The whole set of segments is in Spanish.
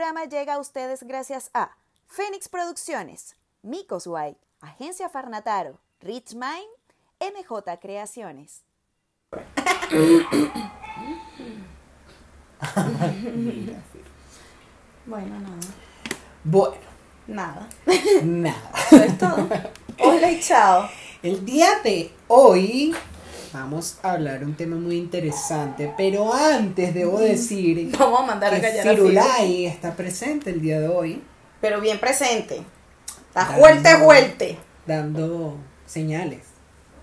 programa llega a ustedes gracias a Fénix Producciones, Micos White, Agencia Farnataro, Rich Mind, MJ Creaciones. Bueno, nada. Bueno, Nada. nada. Eso es todo. Hola y chao. El día de hoy vamos a hablar un tema muy interesante, pero antes debo decir Vamos a mandar a que. Firulai está presente el día de hoy, Pero bien presente. Está Dando- fuerte, fuerte. dando señales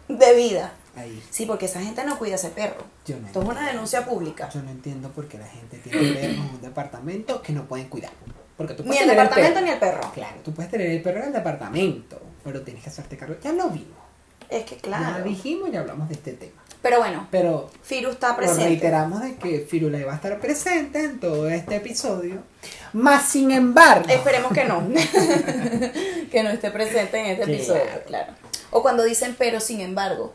De vida. ahí. Sí, porque esa gente no cuida a ese perro. Yo no, Esto es una denuncia pública. Yo no entiendo por qué la gente tiene perros en un departamento que no pueden cuidar. Porque tú Ni puedes el tener departamento perro. ni el perro. Claro, tú puedes tener el perro en el departamento, pero tienes que hacerte cargo. Ya lo vimos. Es que Ya claro. dijimos y hablamos de este tema. Pero bueno, Pero Firu está Nos presente. reiteramos de que Firulai va a estar presente en todo este episodio. Más sin embargo, Esperemos que no. que no esté presente en este episodio, claro. O cuando dicen pero sin embargo.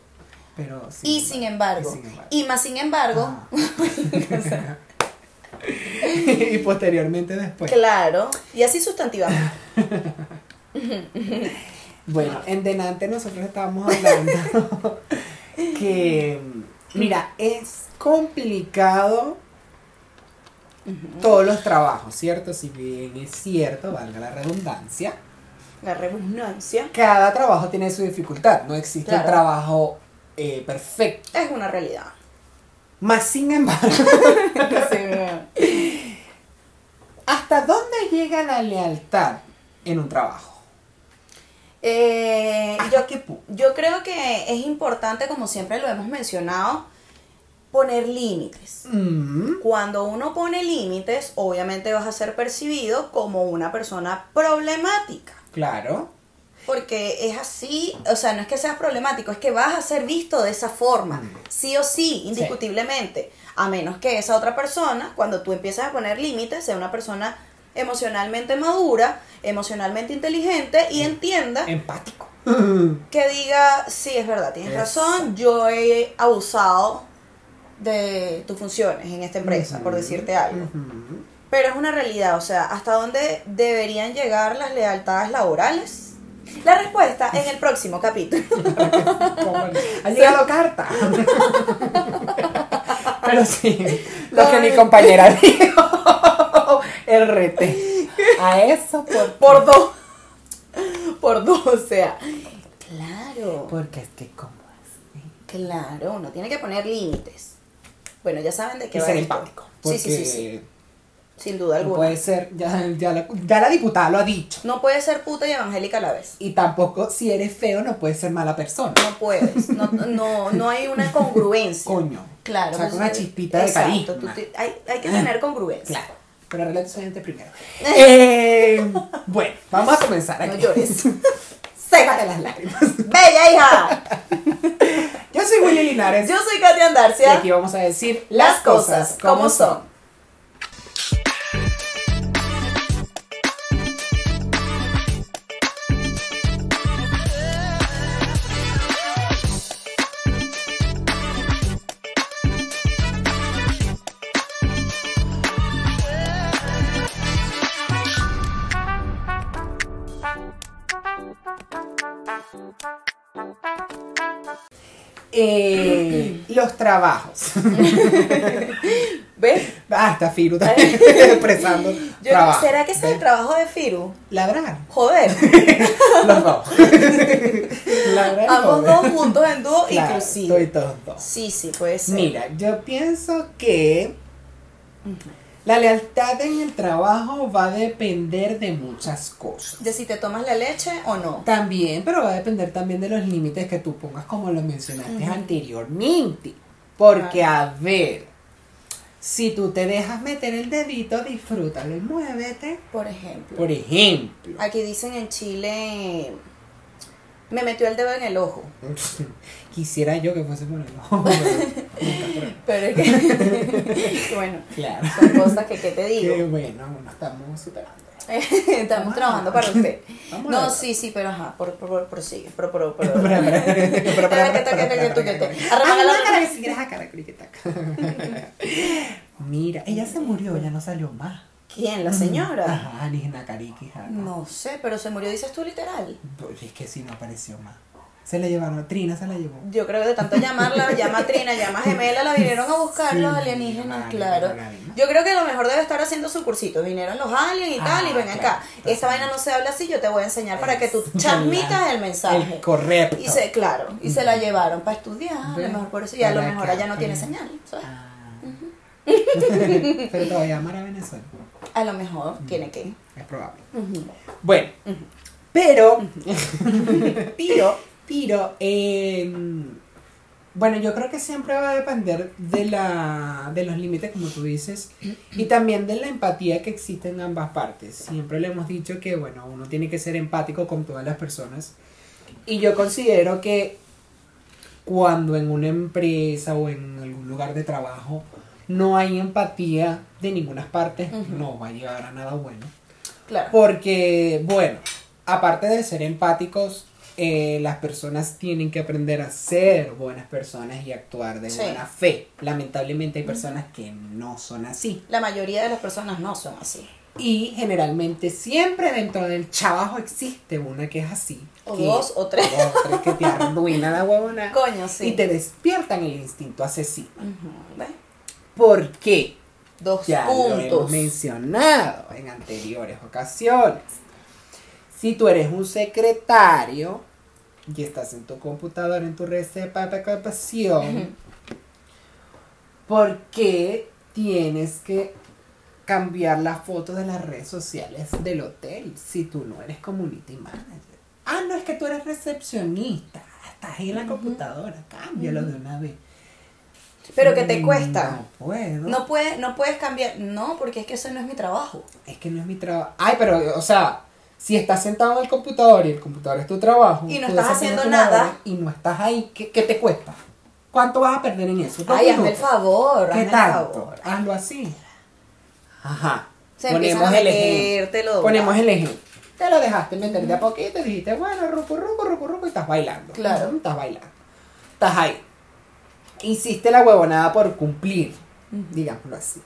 pero Y sin embargo. y sin embargo. Y más sin embargo. Ah. y posteriormente después. Claro. Y así sustantivamente. Bueno, en delante nosotros estábamos hablando que, mira, es complicado todos los trabajos, ¿cierto? Si bien es cierto, valga la redundancia, La redundancia cada trabajo tiene su dificultad, no existe el Claro. trabajo eh, perfecto. es una realidad. Más sin embargo, Sí, ¿hasta dónde llega la lealtad en un trabajo? Eh, yo creo que es importante, como siempre lo hemos mencionado, poner límites. Mm, Cuando uno pone límites, obviamente vas a ser percibido como una persona problemática. claro. Porque es así, o sea, no es que seas problemático, es que vas a ser visto de esa forma, Mm. sí o sí, indiscutiblemente. A menos que esa otra persona, cuando tú empiezas a poner límites, sea una persona emocionalmente madura, emocionalmente inteligente y entienda Empático. que diga, sí, es verdad, tienes razón, yo he abusado de tus funciones en esta empresa, por decirte algo. Pero es una realidad, o sea, ¿hasta dónde deberían llegar las lealtades laborales? La respuesta en el próximo capítulo. Ha llegado carta. Pero sí, lo que mi compañera dijo. Rete. A eso por, Por dos. Por dos, o sea. Claro, Porque es que cómo así. claro, uno tiene que poner límites. Bueno, ya saben de qué Y va ser esto. empático. Sí, sí, sí, sí, sin duda no alguna. puede ser, ya, ya, la, ya la diputada lo ha dicho. No puedes ser puta y evangélica a la vez. Y tampoco, si eres feo, no puedes ser mala persona. No puedes. No, no, no hay una congruencia. Coño. Claro. Saca pues, una chispita de exacto, carisma. tú te- hay, hay que tener congruencia. Claro. Pero arregla tu gente primero. Eh, bueno, vamos a comenzar No aquí. llores. Sécate las lágrimas. ¡Bella hija! Yo soy Willy Linares. Yo soy Katia Y Andarcia. aquí vamos a decir Las cosas como son. Los trabajos. ¿Ves? Ah, está Firu también expresando Yo- trabajo. ¿Será que ese es el trabajo de Firu? Ladrar. Joder. Los dos. Ladrar Ambos joder. dos juntos en dúo, Claro, inclusive. estoy todos dos. Sí, sí, puede ser. Mira, yo pienso que la lealtad en el trabajo va a depender de muchas cosas. De si te tomas la leche o no. También, pero va a depender también de los límites que tú pongas, como lo mencionaste anteriormente. Porque, a ver, si tú te dejas meter el dedito, disfrútalo y muévete. Por ejemplo. Por ejemplo. Aquí dicen en Chile. Me metió el dedo en el ojo. Quisiera yo que fuese Morelos. pero es que. bueno. Claro. Son cosas que, ¿qué te digo? Bueno, no estamos superando. estamos trabajando para usted. No, sí, sí, pero ajá, por, por, por, por sí, por, por, por. Mira, ella se murió, ya no salió más. ¿Quién? ¿La señora? Ajá, Nina Kariki. No sé, pero se murió, dices tú literal. Es que sí, no apareció más. Se la llevaron, Trina se la llevó. Yo creo que de tanto llamarla, llama a Trina, llama a Gemela, la vinieron a buscar Sí, los alienígenas, claro. Yo creo que lo mejor debe estar haciendo su cursito. Vinieron los aliens y Ah, tal, y ven claro. acá. Entonces, Esta vaina no se habla así, yo te voy a enseñar para que tú transmitas el mensaje. El correcto. Y se, claro, y se la llevaron para estudiar, a lo mejor por eso, y a lo mejor acá, allá no tiene señal, ¿sabes? Ah. Pero todavía amar a Venezuela. A lo mejor tiene que. Es probable. Bueno, pero, pero, pero, eh, bueno, yo creo que siempre va a depender de, la, de los límites, como tú dices, y también de la empatía que existe en ambas partes. Siempre le hemos dicho que, bueno, uno tiene que ser empático con todas las personas. Y yo considero que cuando en una empresa o en algún lugar de trabajo no hay empatía de ninguna parte, no va a llegar a nada bueno. Claro. Porque, bueno, aparte de ser empáticos, eh, las personas tienen que aprender a ser buenas personas y actuar de Sí. buena fe. Lamentablemente hay personas que no son así. La mayoría de las personas no son así. Y generalmente siempre dentro del trabajo existe una que es así. O que- dos o tres. o tres que te arruina la huevona. Coño, sí. Y te despiertan el instinto asesino. Ujú, ¿ves? ¿Por qué? Dos Ya lo hemos puntos. mencionado en anteriores ocasiones. Si tú eres un secretario y estás en tu computadora, en tu receta de captación, ¿por qué tienes que cambiar las fotos de las redes sociales del hotel si tú no eres community manager? Ah, no, es que tú eres recepcionista. Estás ahí en la computadora, cámbialo de una vez. Pero que te cuesta. No puedo. No, puede, no puedes cambiar. No, porque es que eso no es mi trabajo. Es que no es mi trabajo. Ay, pero, o sea, si estás sentado en el computador y el computador es tu trabajo. Y no estás haciendo nada. Y no estás ahí, ¿qué, qué te cuesta? ¿Cuánto vas a perder en eso? ¿Dos Ay, hazme el minutos? favor, hazme ¿Qué el tanto? favor. Hazlo así. Ajá. Se empiezan a metértelo. Ponemos el ejemplo. Te lo dejaste meter de a poquito y dijiste, bueno, ruco, ruco, ruco, ruco, y estás bailando. Claro. Ujú, Estás bailando. Estás ahí. Hiciste la huevonada por cumplir, digámoslo así.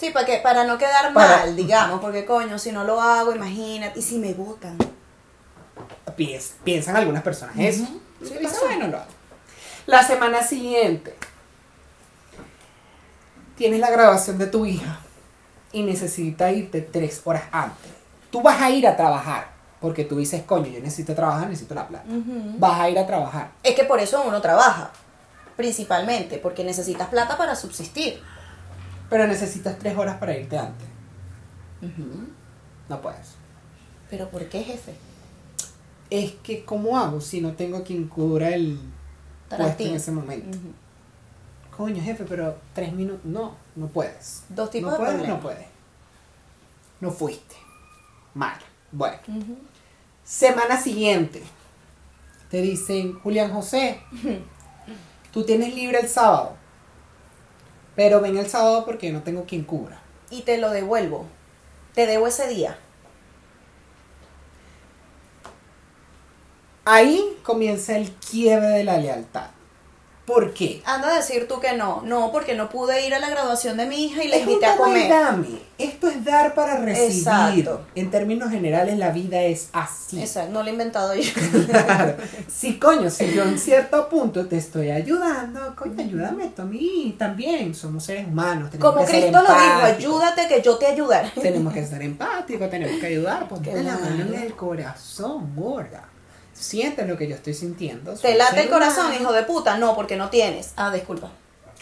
Sí, para, que, para no quedar Para- mal, digamos, porque coño, si no lo hago, imagínate, y si me votan. Pies- piensan algunas personas eso. Ujú. Y Sí bueno, lo hago. La semana siguiente tienes la graduación de tu hija y necesitas irte tres horas antes. Tú vas a ir a trabajar porque tú dices, coño, yo necesito trabajar, necesito la plata. Vas a ir a trabajar. Es que por eso uno trabaja, principalmente, porque necesitas plata para subsistir. Pero necesitas tres horas para irte antes. No puedes. Pero ¿por qué, jefe? Es que, ¿cómo hago si no tengo quien cubra el puesto en ese momento? Coño, jefe, pero tres minutos. No, no puedes. Dos tipos no de puedes, problemas. no puedes. No fuiste. Mal. Bueno. Semana siguiente. Te dicen, Julián José, tú tienes libre el sábado. Pero ven el sábado porque no tengo quien cubra. Y te lo devuelvo. Te debo ese día. Ahí comienza el quiebre de la lealtad. ¿Por qué? Anda a decir tú que no. No, porque no pude ir a la graduación de mi hija y la Es un invité a comer. dame. Esto es dar para recibir. Exacto. En términos generales, la vida es así. Exacto, no lo he inventado yo. Claro. Sí, coño, si yo en cierto punto te estoy ayudando, coño, ayúdame tú a mí también. Somos seres humanos. tenemos Como que ser Cristo lo dijo, ayúdate que yo te ayudaré. Tenemos que ser empáticos, tenemos que ayudar. Ponte la mano en el corazón, gorda. Sientes lo que yo estoy sintiendo. ¿Te late el corazón, humano. hijo de puta? No, porque no tienes. Ah, disculpa.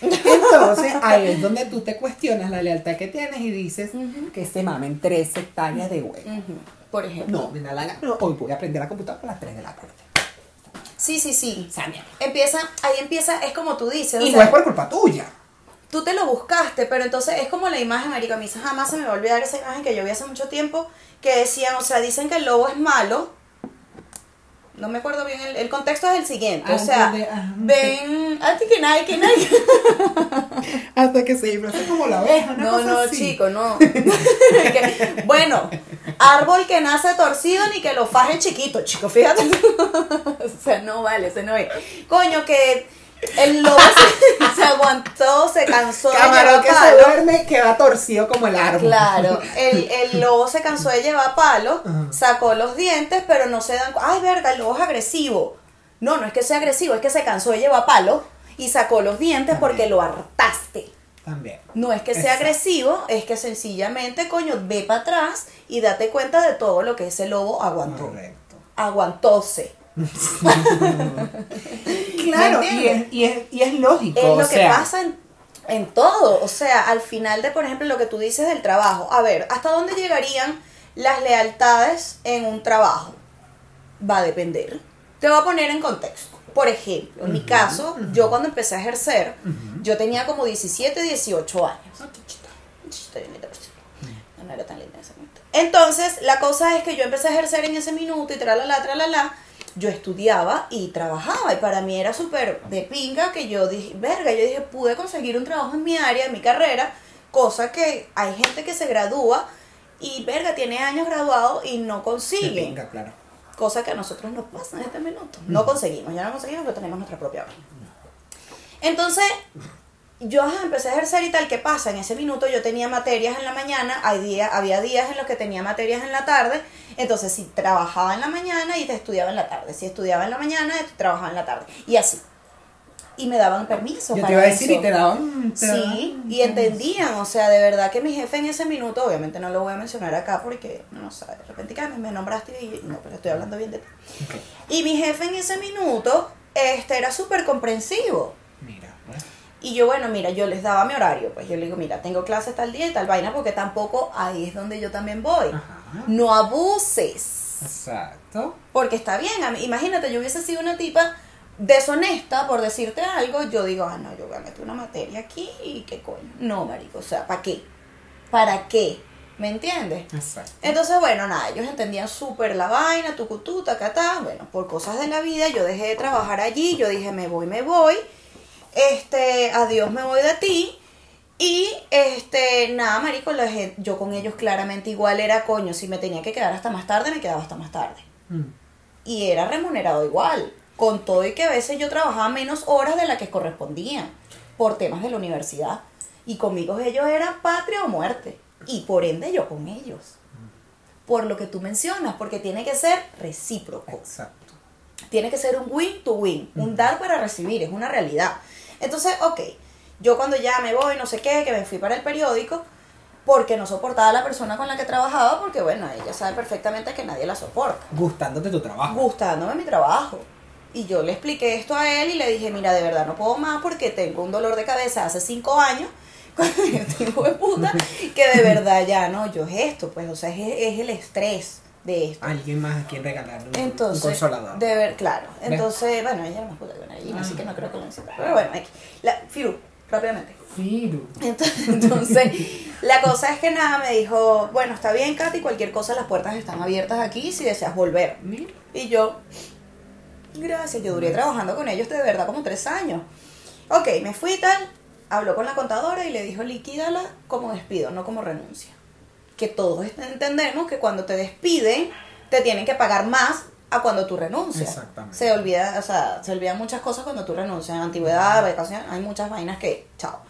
Entonces, ahí es donde tú te cuestionas la lealtad que tienes y dices que se mamen tres hectáreas de huevo. Por ejemplo. No, me da la gana. No, hoy voy a aprender a computar a las 3 de la tarde. Sí, sí, sí. Sania. Empieza, ahí empieza, es como tú dices. o Y sea, no es por culpa tuya. tú te lo buscaste, pero entonces es como la imagen, marica, a mí jamás se me va a olvidar esa imagen que yo vi hace mucho tiempo, que decían, o sea, dicen que el lobo es malo. No me acuerdo bien, el, el contexto es el siguiente, o sea, de- ven, antes que nadie, que nadie. Hasta que se disfraza como la oveja, una No, cosa no, así. chico, no. Que- bueno, árbol que nace torcido ni que lo faje chiquito, chico, fíjate. o sea, no vale, ese no es. Coño, que, El lobo se, se aguantó, se cansó de Camarón llevar que se palo. duerme queda torcido como el árbol. Claro, el, el lobo se cansó de llevar palo, Ajá. sacó los dientes, pero no se dan cu- Ay, verga, el lobo es agresivo. No, no es que sea agresivo, es que se cansó de llevar palo y sacó los dientes porque lo hartaste. También. No es que sea Exacto. agresivo, es que sencillamente, coño, ve para atrás y date cuenta de todo lo que ese lobo aguantó. Correcto. Aguantóse. Claro, ¿Me y es, y, es, y es lógico. Es o lo que sea, pasa en, en todo. O sea, al final de, por ejemplo, lo que tú dices del trabajo. A ver, ¿hasta dónde llegarían las lealtades en un trabajo? Va a depender. Te voy a poner en contexto. Por ejemplo, en mi caso, yo cuando empecé a ejercer, yo tenía como 17, 18 años. Cierto. No, no era tan linda en ese momento. Entonces, la cosa es que yo empecé a ejercer en ese minuto y tralala, tralala. Yo estudiaba y trabajaba y para mí era súper de pinga que yo dije, verga, yo dije, pude conseguir un trabajo en mi área, en mi carrera, cosa que hay gente que se gradúa y, verga, tiene años graduado y no de consigue. pinga, claro. Cosa que a nosotros nos pasa en este minuto. No conseguimos, ya no conseguimos, pero tenemos nuestra propia vaina. Entonces, yo ajá, empecé a ejercer y tal, ¿qué pasa? En ese minuto yo tenía materias en la mañana, hay día, había días en los que tenía materias en la tarde, entonces si trabajaba en la mañana y te estudiaba en la tarde, si estudiaba en la mañana, trabajaba en la tarde, y así. Y me daban permiso. Yo para te iba a decir eso. y te daban. te Sí, daban- y entendían, o sea, de verdad que mi jefe en ese minuto, obviamente no lo voy a mencionar acá porque, no sé, de repente que me, nombraste y no, pero estoy hablando bien de ti. Y mi jefe en ese minuto, este, era súper comprensivo. Mira, pues. Y yo, bueno, mira, yo les daba mi horario, pues yo le digo, mira, tengo clases tal día y tal vaina, porque tampoco ahí es donde yo también voy. Ajá. No abuses. Exacto. Porque está bien, a mí- imagínate, yo hubiese sido una tipa deshonesta por decirte algo, yo digo, ah, no, yo voy a meter una materia aquí y qué coño. No, marico, o sea, ¿para qué? ¿Para qué? ¿Me entiendes? Exacto. Entonces, bueno, nada, ellos entendían súper la vaina, tucutú, tacatá. Bueno, por cosas de la vida, yo dejé de trabajar allí, yo dije, me voy, me voy. Este, adiós, me voy de ti. Y, este, nada, marico, la gente, yo con ellos claramente igual era coño. Si me tenía que quedar hasta más tarde, me quedaba hasta más tarde. Mm. Y era remunerado igual. Con todo y que a veces yo trabajaba menos horas de las que correspondían por temas de la universidad. Y conmigo ellos eran patria o muerte. Y por ende yo con ellos. Por lo que tú mencionas, porque tiene que ser recíproco. Exacto. Tiene que ser un win to win, un dar para recibir, es una realidad. Entonces, ok, yo cuando ya me voy, no sé qué, que me fui para el periódico, porque no soportaba a la persona con la que trabajaba, porque bueno, ella sabe perfectamente que nadie la soporta Gustándote tu trabajo. gustándome mi trabajo. Y yo le expliqué esto a él y le dije, mira, de verdad no puedo más porque tengo un dolor de cabeza hace cinco años con este hijo de puta, que de verdad ya no, yo es esto, pues, o sea, es, es el estrés de esto. Alguien más a quien regalarle un, consolador. de ver, claro. Entonces, bueno, ella era más puta que una gallina, así que no creo que lo necesite. Pero bueno, aquí. La, Firu, rápidamente. Firu. Entonces, entonces, la cosa es que nada, me dijo, bueno, está bien, Katy, cualquier cosa, las puertas están abiertas aquí si deseas volver. Mira. Y yo, gracias, yo duré trabajando con ellos de verdad como tres años. Ok, me fui y tal, habló con la contadora y le dijo, liquídala como despido, no como renuncia. Que todos entendemos que cuando te despiden, te tienen que pagar más a cuando tú renuncias. Exactamente. Se olvida, o sea, se olvidan muchas cosas cuando tú renuncias. En antigüedad, vacación, hay muchas vainas que, chao.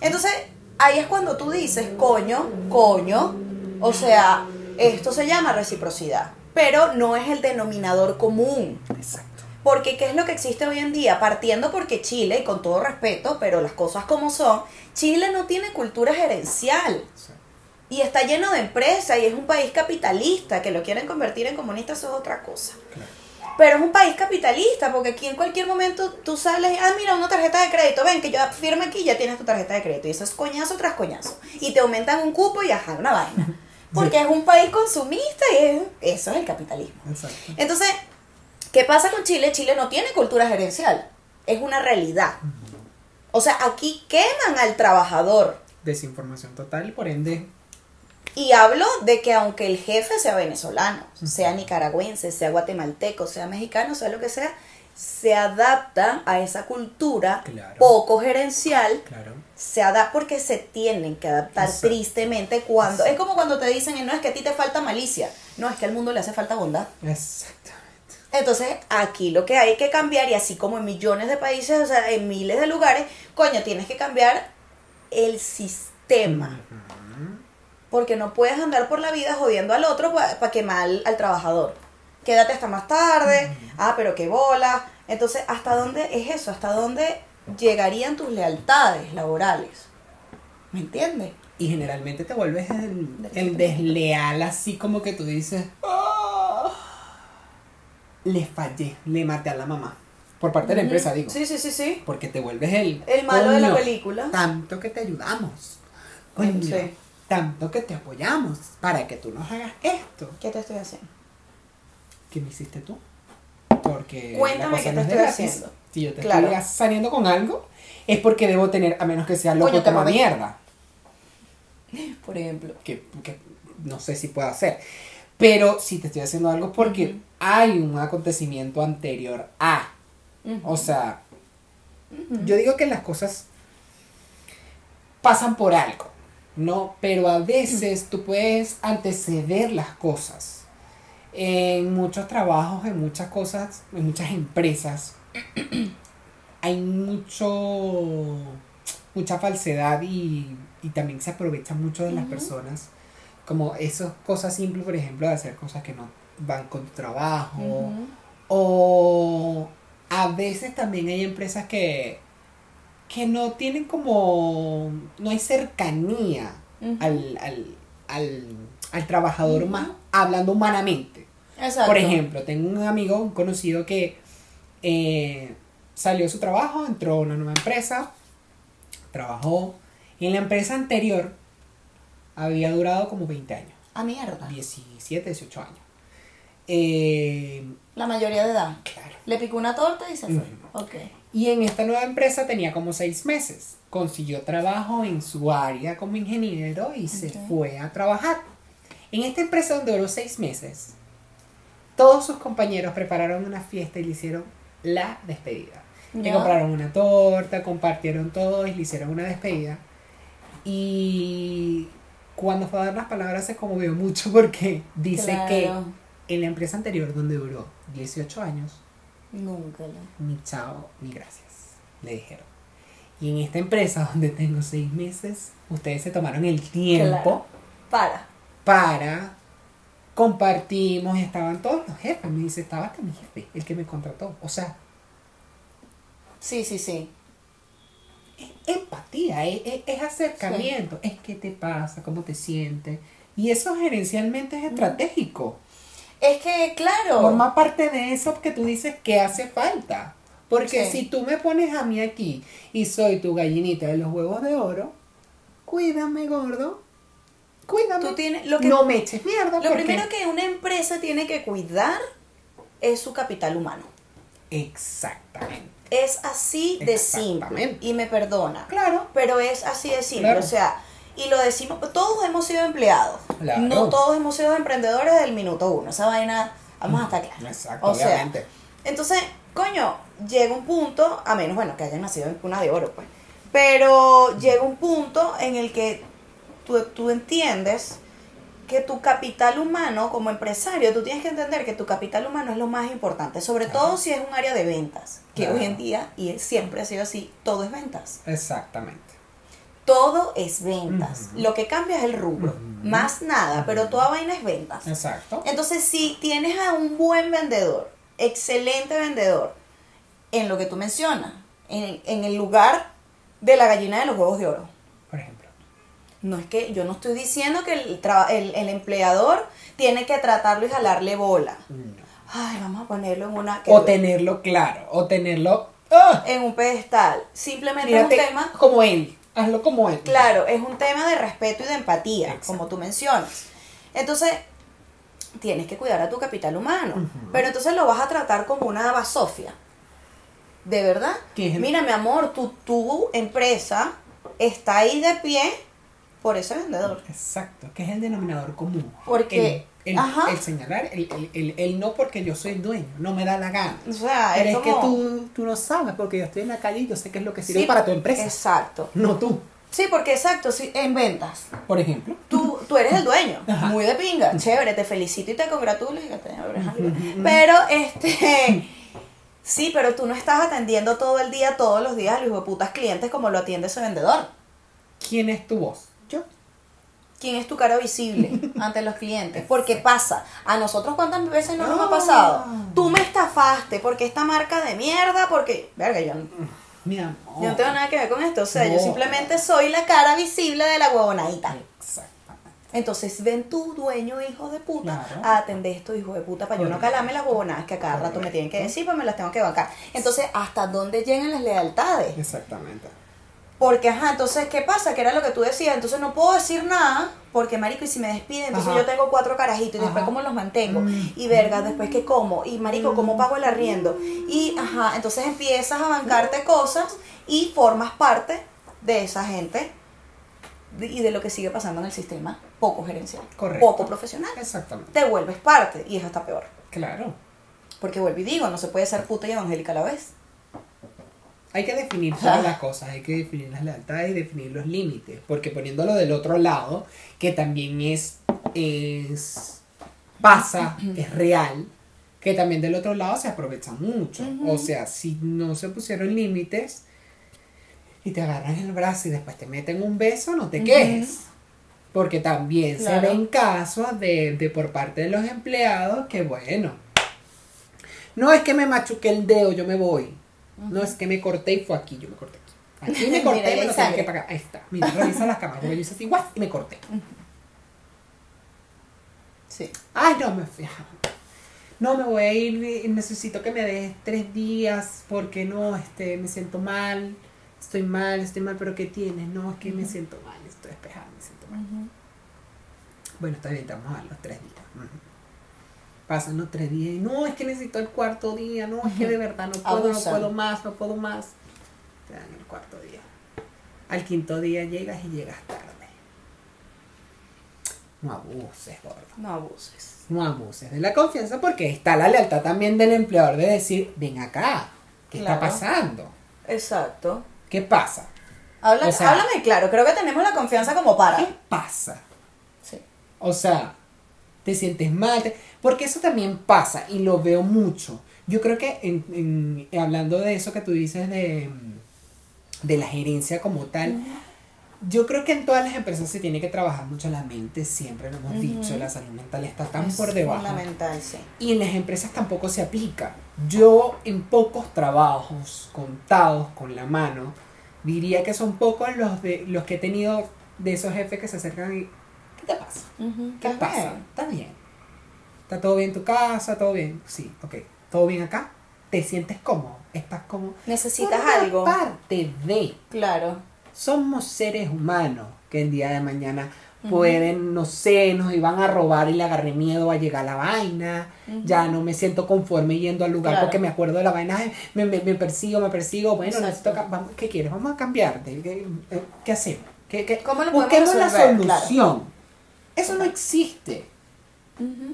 Entonces, ahí es cuando tú dices, coño, coño, o sea, esto se llama reciprocidad, pero no es el denominador común. Exacto. Porque ¿qué es lo que existe hoy en día? Partiendo porque Chile, y con todo respeto, pero las cosas como son, Chile no tiene cultura gerencial. Y está lleno de empresas y es un país capitalista, que lo quieren convertir en comunista, eso es otra cosa. Claro. Pero es un país capitalista, porque aquí en cualquier momento tú sales, ah, mira, una tarjeta de crédito, ven, que yo firme aquí y ya tienes tu tarjeta de crédito. Y eso es coñazo tras coñazo. Y te aumentan un cupo y ajá, una vaina. Porque es un país consumista y es- eso es el capitalismo. Exacto. Entonces, ¿qué pasa con Chile? Chile no tiene cultura gerencial. Es una realidad. O sea, aquí queman al trabajador. Desinformación total y por ende. Y hablo de que aunque el jefe sea venezolano, sea nicaragüense, sea guatemalteco, sea mexicano, sea lo que sea, se adaptan a esa cultura Claro. poco gerencial. Claro. Se adapta porque se tienen que adaptar Exacto. tristemente cuando... Es como cuando te dicen, no es que a ti te falta malicia, no, es que al mundo le hace falta bondad. Exactamente. Entonces, aquí lo que hay que cambiar, y así como en millones de países, o sea, en miles de lugares, coño, tienes que cambiar el sistema. Porque no puedes andar por la vida jodiendo al otro para quemar al, al trabajador. Quédate hasta más tarde, ah, pero qué bola. Entonces, ¿hasta dónde es eso? ¿Hasta dónde llegarían tus lealtades laborales? ¿Me entiendes? Y generalmente te vuelves el, el desleal, así como que tú dices, "Ah, le fallé, le maté a la mamá. Por parte de la empresa, digo. Sí, sí, sí, sí. Porque te vuelves el... El malo de la "Coño, película. Tanto que te ayudamos. Coño, Sí. Tanto que te apoyamos para que tú nos hagas esto. ¿Qué te estoy haciendo? ¿Qué me hiciste tú? Porque Cuéntame qué no te estoy gratis. haciendo. Si yo te Claro. estoy saliendo con algo, es porque debo tener, a menos que sea loco Coño, como mierda. Por ejemplo. que, que no sé si puedo hacer. Pero si te estoy haciendo algo porque hay un acontecimiento anterior a. O sea, yo digo que las cosas pasan por algo, ¿no? Pero a veces tú puedes anteceder las cosas. En muchos trabajos, en muchas cosas, en muchas empresas, hay mucho mucha falsedad y, y también se aprovecha mucho de las personas como esas cosas simples por ejemplo de hacer cosas que no van con tu trabajo o a veces también hay empresas que que no tienen como no hay cercanía al, al, al, al trabajador más hablando humanamente Exacto. por ejemplo, tengo un amigo, un conocido que eh, salió de su trabajo, entró a una nueva empresa, trabajó. Y en la empresa anterior había durado como 20 años, A mierda. 17, 18 años. Eh, La mayoría de edad. claro. Le picó una torta y se fue. Ok. Y en esta nueva empresa tenía como 6 meses. Consiguió trabajo en su área como ingeniero y se fue a trabajar. En esta empresa donde duró 6 meses, todos sus compañeros prepararon una fiesta y le hicieron la despedida. Le compraron una torta, compartieron todo y le hicieron una despedida. Y cuando fue a dar las palabras se conmovió mucho porque dice que en la empresa anterior donde duró 18 años, Nunca ni chao ni gracias, le dijeron. Y en esta empresa donde tengo 6 meses, ustedes se tomaron el tiempo Claro. Para. para compartimos y estaban todos los jefes. Me dice, estaba hasta mi jefe, el que me contrató. O sea, Sí, sí, sí. es empatía, es, es- es acercamiento, es qué te pasa, cómo te sientes. Y eso gerencialmente es estratégico. Es que, claro. Forma parte de eso que tú dices que hace falta. Porque Sí. si tú me pones a mí aquí y soy tu gallinita de los huevos de oro, cuídame, gordo. Cuídame. Tú tienes- lo que- no me eches mierda. Lo primero que una empresa tiene que cuidar es su capital humano. Exactamente. Es así de simple. Y me perdona. Claro. Pero es así de simple. Claro. O sea, y lo decimos, todos hemos sido empleados. Claro. No todos hemos sido emprendedores del minuto uno. Esa vaina, vamos a estar claros. Exacto, O sea, obviamente. Entonces, coño, llega un punto, a menos, bueno, que hayan nacido en cuna de oro, pues. Pero llega un punto en el que tú, tú entiendes que tu capital humano, como empresario, tú tienes que entender que tu capital humano es lo más importante, sobre todo si es un área de ventas, que Claro. hoy en día, y siempre ha sido así, todo es ventas. Exactamente. Todo es ventas. Lo que cambia es el rubro, más nada, pero toda vaina es ventas. Exacto. Entonces, si tienes a un buen vendedor, excelente vendedor, en lo que tú mencionas, en, en el lugar de la gallina de los huevos de oro. Por ejemplo. No es que yo no estoy diciendo que el, el, el empleador tiene que tratarlo y jalarle bola. No. Ay, vamos a ponerlo en una O tenerlo claro. O tenerlo. ¡ah! en un pedestal. Simplemente Mírate es un tema como él. Hazlo como él. Claro, es un tema de respeto y de empatía, Exacto. como tú mencionas. Entonces, tienes que cuidar a tu capital humano. Pero entonces lo vas a tratar como una basofia. ¿De verdad? ¿Qué es el- Mira, mi amor, tu, tu empresa está ahí de pie por ese vendedor. Exacto, que es el denominador común. Porque- el, señalar, el, el- el- el no porque yo soy dueño, no me da la gana. O sea, Pero es, que tú, tú no sabes, porque yo estoy en la calle y yo sé qué es lo que sirve Sí, para tu empresa, Exacto. no tú. Sí, porque exacto, sí, en ventas. Por ejemplo. Tú, tú eres el dueño, Ajá. muy de pinga, chévere, te felicito y te congratulo que. Pero, este, sí, pero tú no estás atendiendo todo el día, todos los días a los putas clientes como lo atiende ese vendedor. ¿Quién es tu voz? ¿Quién es tu cara visible ante los clientes? Porque pasa. A nosotros cuántas veces no nos ha pasado. Tú me estafaste porque esta marca de mierda, porque... Verga, yo, no- Mi amor. yo no tengo nada que ver con esto. O sea, yo simplemente soy la cara visible de la huevonadita. Exactamente. Entonces ven tu dueño, hijo de puta, Claro. a atender esto, hijo de puta, para yo no calarme las huevonadas que a cada rato me tienen que decir, pues me las tengo que bancar. Entonces, ¿hasta dónde llegan las lealtades? Exactamente. Porque, ajá, entonces, ¿qué pasa? Que era lo que tú decías. Entonces, no puedo decir nada, porque, marico, y si me despiden, entonces Ajá. yo tengo cuatro carajitos, y después, Ajá. ¿cómo los mantengo? Mm. Y, verga, después, ¿qué como? Y, marico, ¿cómo pago el arriendo? Y, ajá, entonces empiezas a bancarte cosas y formas parte de esa gente y de lo que sigue pasando en el sistema poco gerencial, Correcto. poco profesional. Exactamente. Te vuelves parte, y es hasta peor. Claro. Porque vuelvo y digo, no se puede ser puta y evangélica a la vez. Hay que definir todas las cosas, hay que definir las lealtades y definir los límites, porque poniéndolo del otro lado, que también es, es pasa, es real, que también del otro lado se aprovecha mucho. O sea, si no se pusieron límites y te agarran el brazo y después te meten un beso, no te quejes. Porque también se ven casos de, de por parte de los empleados que, bueno, no es que me machuqué el dedo, yo me voy. No es que me corté y fue aquí, yo me corté aquí. Aquí me corté lo tengo que pagar. Ahí está. Mira, revisa las cámaras. Porque yo hice así, guau, y me corté. Sí. Ay, no, me fui. No, me voy a ir, necesito que me des tres días porque no, este, me siento mal, estoy mal, estoy mal, pero ¿qué tienes? No, es que me siento mal, estoy despejada, me siento mal. Bueno, está bien, te vamos a los tres días. Pasan los tres días y no, es que necesito el cuarto día, no, es que de verdad no puedo, no puedo más, no puedo más. Te dan el cuarto día. Al quinto día llegas y llegas tarde. No abuses, gordo No abuses. no abuses de la confianza porque está la lealtad también del empleador de decir, ven acá, ¿qué está pasando? Exacto. ¿Qué pasa? Habla, O sea- háblame claro, creo que tenemos la confianza como para. ¿Qué pasa? Sí. O sea, te sientes mal, te- porque eso también pasa y lo veo mucho. Yo creo que en, en- hablando de eso que tú dices de, de la gerencia como tal, yo creo que en todas las empresas se tiene que trabajar mucho la mente, siempre lo hemos dicho, la salud mental está tan Es por debajo. Fundamental, sí. Y en las empresas tampoco se aplica. Yo en pocos trabajos contados con la mano, diría que son pocos los de los que he tenido de esos jefes que se acercan y ¿qué te pasa? ¿Qué pasa? bien. Está bien. ¿Está todo bien en tu casa? ¿Todo bien? Sí, ok. ¿Todo bien acá? ¿Te sientes cómodo? ¿Estás cómodo? Necesitas algo. parte de Claro. somos seres humanos que el día de mañana pueden, no sé, nos iban a robar y le agarré miedo a llegar a la vaina, ya no me siento conforme yendo al lugar Claro. porque me acuerdo de la vaina, me, me, me persigo, me persigo, bueno, necesito, vamos, ¿qué quieres? Vamos a cambiar, ¿qué, qué, eh, qué hacemos? ¿Qué, qué- ¿Cómo lo podemos Busquemos la? Claro. Eso no existe.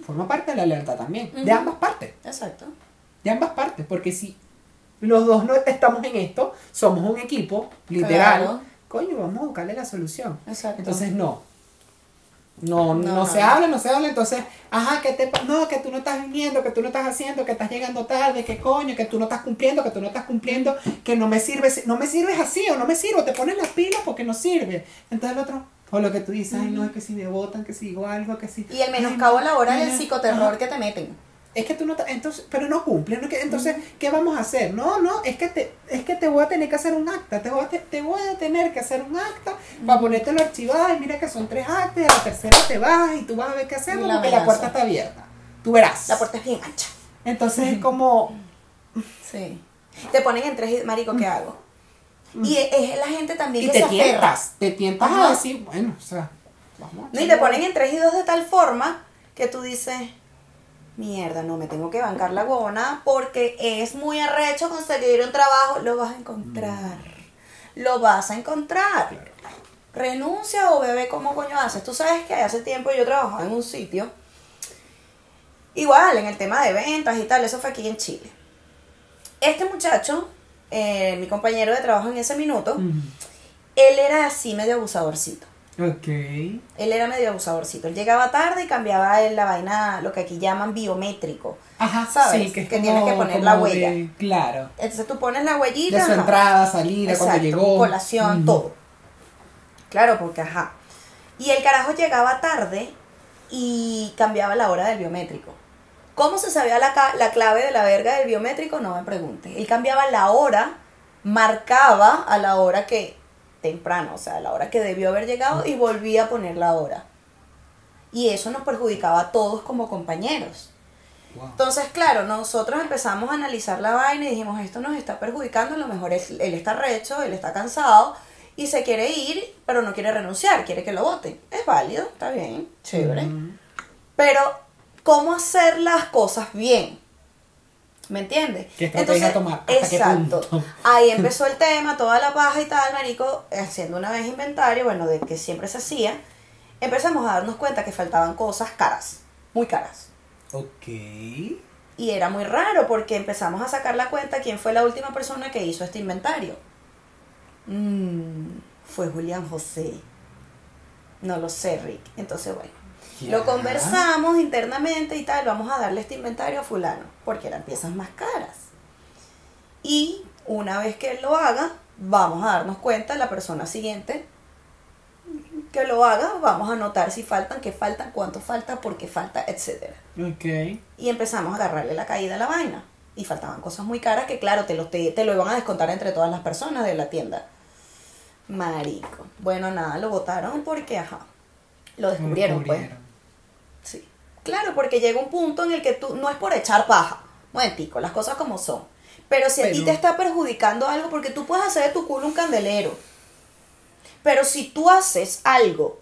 Forma parte de la lealtad también, de ambas partes Exacto. de ambas partes, porque si los dos no estamos en esto, somos un equipo, literal, Claro. coño, vamos a buscarle la solución. Exacto. Entonces, no. No, no, No, no, se no. habla, no se habla, entonces, ajá, que te no, que tú no estás viniendo, que tú no estás haciendo, que estás llegando tarde, que coño, que tú no estás cumpliendo, que tú no estás cumpliendo, que no me sirves, no me sirves así o no me sirvo, te pones las pilas porque no sirve. Entonces el otro, o lo que tú dices, ay no, es que si me votan, que si digo algo, que si. Y el ay, menoscabo no, laboral, ay, el psicoterror que te meten. Es que tú no, entonces, pero no cumple, ¿no? Entonces, ¿qué vamos a hacer? No, no, es que te, es que te voy a tener que hacer un acta, te voy a, te, te voy a tener que hacer un acta para ponértelo archivado y mira que son tres actas, y a la tercera te vas y tú vas a ver qué hacer Y la porque la puerta está abierta. Tú verás. La puerta es bien ancha. Entonces es como, Sí. Te ponen en tres, marico, ¿qué hago? Y es, es la gente también y que te se aferra. tientas, te tientas Ajá. a decir, bueno, o sea, vamos. No, y te ponen en tres y dos de tal forma que tú dices, mierda, no me tengo que bancar la gona porque es muy arrecho conseguir un trabajo. Lo vas a encontrar. Lo vas a encontrar. Renuncia o bebé, ¿cómo coño haces? Tú sabes que hace tiempo yo trabajaba en un sitio. Igual, en el tema de ventas y tal, eso fue aquí en Chile. Este muchacho, eh, mi compañero de trabajo en ese minuto, Mm. él era así medio abusadorcito. Ok. Él era medio abusadorcito. Él llegaba tarde y cambiaba la vaina, lo que aquí llaman biométrico. Ajá, ¿Sabes? Sí, que, es Que como- tienes que poner la de- huella. claro. Entonces tú pones la huellita. De su entrada, salida, cuando llegó. colación, Ujú. todo. Claro, porque ajá. Y el carajo llegaba tarde y cambiaba la hora del biométrico. ¿Cómo se sabía la, la clave de la verga del biométrico? No me pregunte. Él cambiaba la hora, marcaba a la hora que temprano, o sea, a la hora que debió haber llegado y volvía a poner la hora. Y eso nos perjudicaba a todos como compañeros. Wow. Entonces, claro, nosotros empezamos a analizar la vaina y dijimos, esto nos está perjudicando, a lo mejor es- él está recho, él está cansado y se quiere ir, pero no quiere renunciar, quiere que lo voten. Es válido, está bien, chévere. Pero, ¿cómo hacer las cosas bien? ¿Me entiendes? ¿Qué estrategia tomar? ¿Hasta qué exacto. punto? Ahí empezó el tema, toda la paja y tal, marico, haciendo una vez inventario, bueno, de que siempre se hacía, empezamos a darnos cuenta que faltaban cosas caras, muy caras. Ok. Y era muy raro porque empezamos a sacar la cuenta quién fue la última persona que hizo este inventario. Mm, fue Julián José. No lo sé, Rick. Entonces, bueno. Lo conversamos internamente y tal. Vamos a darle este inventario a fulano. Porque eran piezas más caras. Y una vez que él lo haga, vamos a darnos cuenta la persona siguiente que lo haga. Vamos a notar si faltan, qué faltan, cuánto falta, por qué falta, etcétera Ok. y empezamos a agarrarle la caída a la vaina. Y faltaban cosas muy caras que, claro, te lo, te, te lo iban a descontar entre todas las personas de la tienda. Marico. Bueno, nada, lo votaron porque, ajá, lo descubrieron, pues. Descubrieron. Sí. Claro, porque llega un punto en el que tú, no es por echar paja, momentico, las cosas como son. Pero si a ti te está perjudicando algo, porque tú puedes hacer de tu culo un candelero. Pero si tú haces algo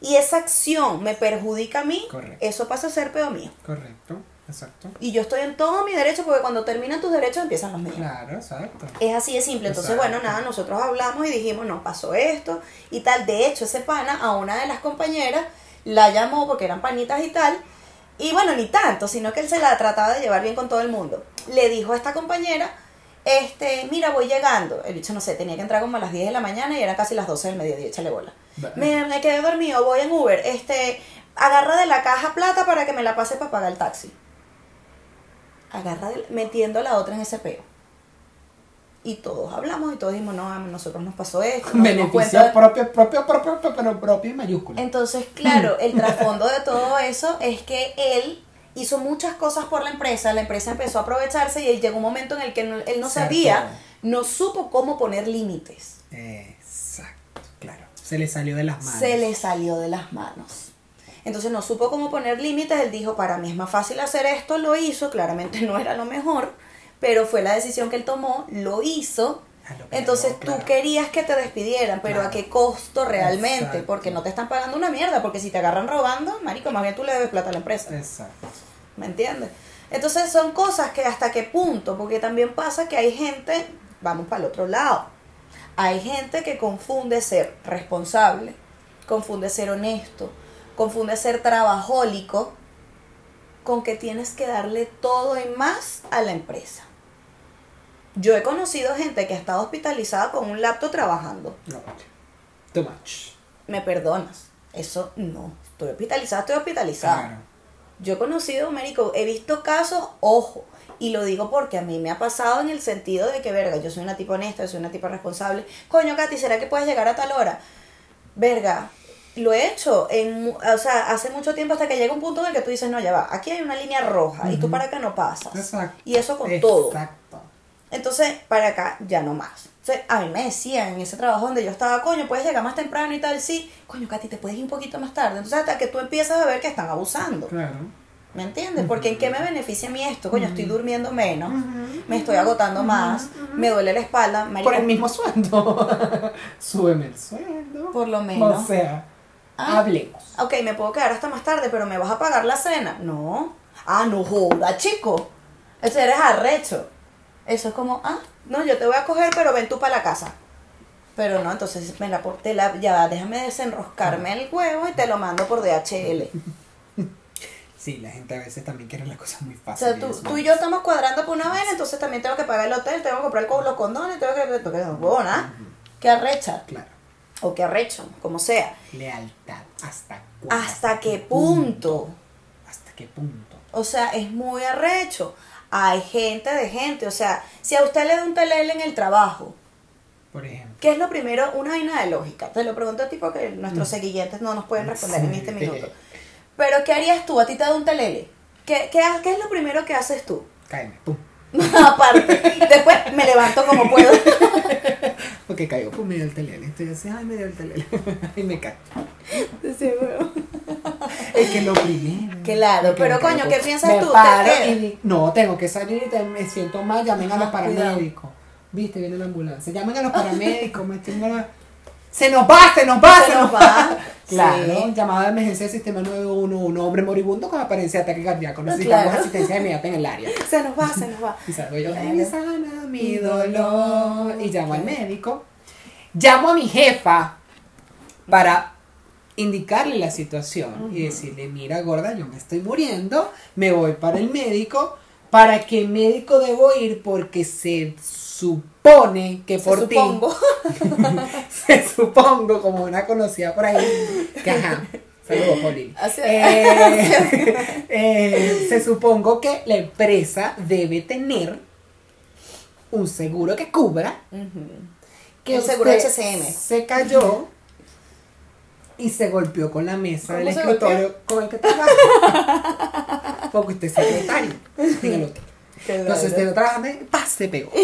y esa acción me perjudica a mí, Correcto. eso pasa a ser peor mío. Correcto. Exacto. Y yo estoy en todo mi derecho porque cuando terminan tus derechos empiezan los míos. Claro, exacto. Es así de simple. Entonces, Exacto. bueno, nada, nosotros hablamos y dijimos, no, pasó esto y tal. De hecho, ese pana a una de las compañeras la llamó porque eran panitas y tal. Y bueno, ni tanto, sino que él se la trataba de llevar bien con todo el mundo. Le dijo a esta compañera, este, mira, voy llegando. El bicho, no sé, tenía que entrar como a las 10 de la mañana y eran casi las 12 del mediodía, échale bola. Me, me quedé dormido, voy en Uber. Este, agarra de la caja plata para que me la pase para pagar el taxi. Agarra, de- metiendo a la otra en ese peo. Y todos hablamos y todos dijimos, no, a nosotros nos pasó esto. nos dimos Beneficio cuenta- propio, propio, propio, propio, pero propio y mayúsculo. entonces, claro, el trasfondo de todo eso es que él hizo muchas cosas por la empresa, la empresa empezó a aprovecharse y él llegó un momento en el que no- él no sabía, no supo cómo poner límites. Exacto, claro. Se le salió de las manos. Se le salió de las manos. Entonces no supo cómo poner límites, él dijo, para mí es más fácil hacer esto, lo hizo, claramente no era lo mejor, pero fue la decisión que él tomó, lo hizo. A lo que Entonces tú querías que te despidieran, pero Claro. ¿a qué costo realmente? Exacto. Porque no te están pagando una mierda, porque si te agarran robando, marico, más bien tú le debes plata a la empresa. Exacto. ¿Me entiendes? Entonces son cosas que hasta qué punto, porque también pasa que hay gente, vamos para el otro lado, hay gente que confunde ser responsable, confunde ser honesto, confunde ser trabajólico con que tienes que darle todo y más a la empresa. Yo he conocido gente que ha estado hospitalizada con un laptop trabajando. No, too much. Me perdonas. Eso no. Estoy hospitalizada, estoy hospitalizada. Claro. Yo he conocido, médico, he visto casos, ojo, y lo digo porque a mí me ha pasado en el sentido de que, verga, yo soy una tipo honesta, yo soy una tipo responsable. Coño, Katy, ¿será que puedes llegar a tal hora? Verga, lo he hecho, en, o sea, hace mucho tiempo hasta que llega un punto en el que tú dices, no, ya va, aquí hay una línea roja y tú para acá no pasas. Exacto. Y eso con todo. Entonces, para acá ya no más. Entonces, a mí me decían en ese trabajo donde yo estaba, coño, puedes llegar más temprano y tal, sí. Coño, Katy, te puedes ir un poquito más tarde. Entonces, hasta que tú empiezas a ver que están abusando. Claro. ¿Me entiendes? Porque ¿en qué me beneficia a mí esto? Coño, estoy durmiendo menos, me estoy agotando más, me duele la espalda. marico, Por el mismo sueldo. Súbeme el sueldo. Por lo menos. O sea, Ah. hablemos. Ok, me puedo quedar hasta más tarde, pero ¿me vas a pagar la cena? No. Ah, no joda, chico. Ese eres arrecho. Eso es como, ah, no, yo te voy a coger, pero ven tú para la casa. Pero no, entonces me la, te la ya déjame desenroscarme el huevo y te lo mando por DHL. Sí, la gente a veces también quiere las cosas muy O fáciles. sea, tú, ¿no? tú y yo estamos cuadrando por una vez, entonces también tengo que pagar el hotel, tengo que comprar el los condones, tengo que... tengo que nada. Qué arrecha. Claro. o qué arrecho, como sea. Lealtad. ¿Hasta cuándo? ¿Hasta qué punto? ¿Hasta qué punto? O sea, es muy arrecho. Hay gente de gente. O sea, si a usted le da un telele en el trabajo, Por ejemplo. ¿qué es lo primero? Una vaina de lógica. Te lo pregunto a ti porque nuestros seguidentes no nos pueden responder en Sí. este minuto. Pero, ¿qué harías tú? A ti te da un telele. ¿Qué, qué, es lo primero que haces tú? Cáeme. Pum. Aparte. Después me levanto como puedo. Porque caigo. Pum, me dio el telele. Estoy así. Ay, me dio el telele. y me cae. Es que lo primero. Claro, es que pero coño. ¿qué piensas Me tú? No, tengo que salir y te- me siento mal. Llamen a los paramédicos. Viste, viene la ambulancia. Llamen a los paramédicos. me estoy mal. Se nos va, se nos va, Se nos va. Claro, Sí. llamada de emergencia del sistema 911, hombre moribundo con apariencia de ataque cardíaco. Necesitamos Claro. asistencia inmediata en el área. Se nos va, se nos va. Y salgo yo, Claro. "Ay, sana mi dolor. Y llamo al médico. Llamo a mi jefa para indicarle la situación y decirle, mira gorda, yo me estoy muriendo, me voy para el médico. ¿Para qué médico debo ir? Porque se supone que Se por ti supongo. se supongo, como una conocida por ahí, que ajá, saludos. Así- Eh, eh, se supongo que la empresa debe tener un seguro que cubra que Un seguro HCM. se cayó y se golpeó con la mesa del ¿Cómo se escritorio con el que trabaja. Porque usted es secretario. Dígalo usted. Entonces usted no trabaja, ¡paz! se pegó.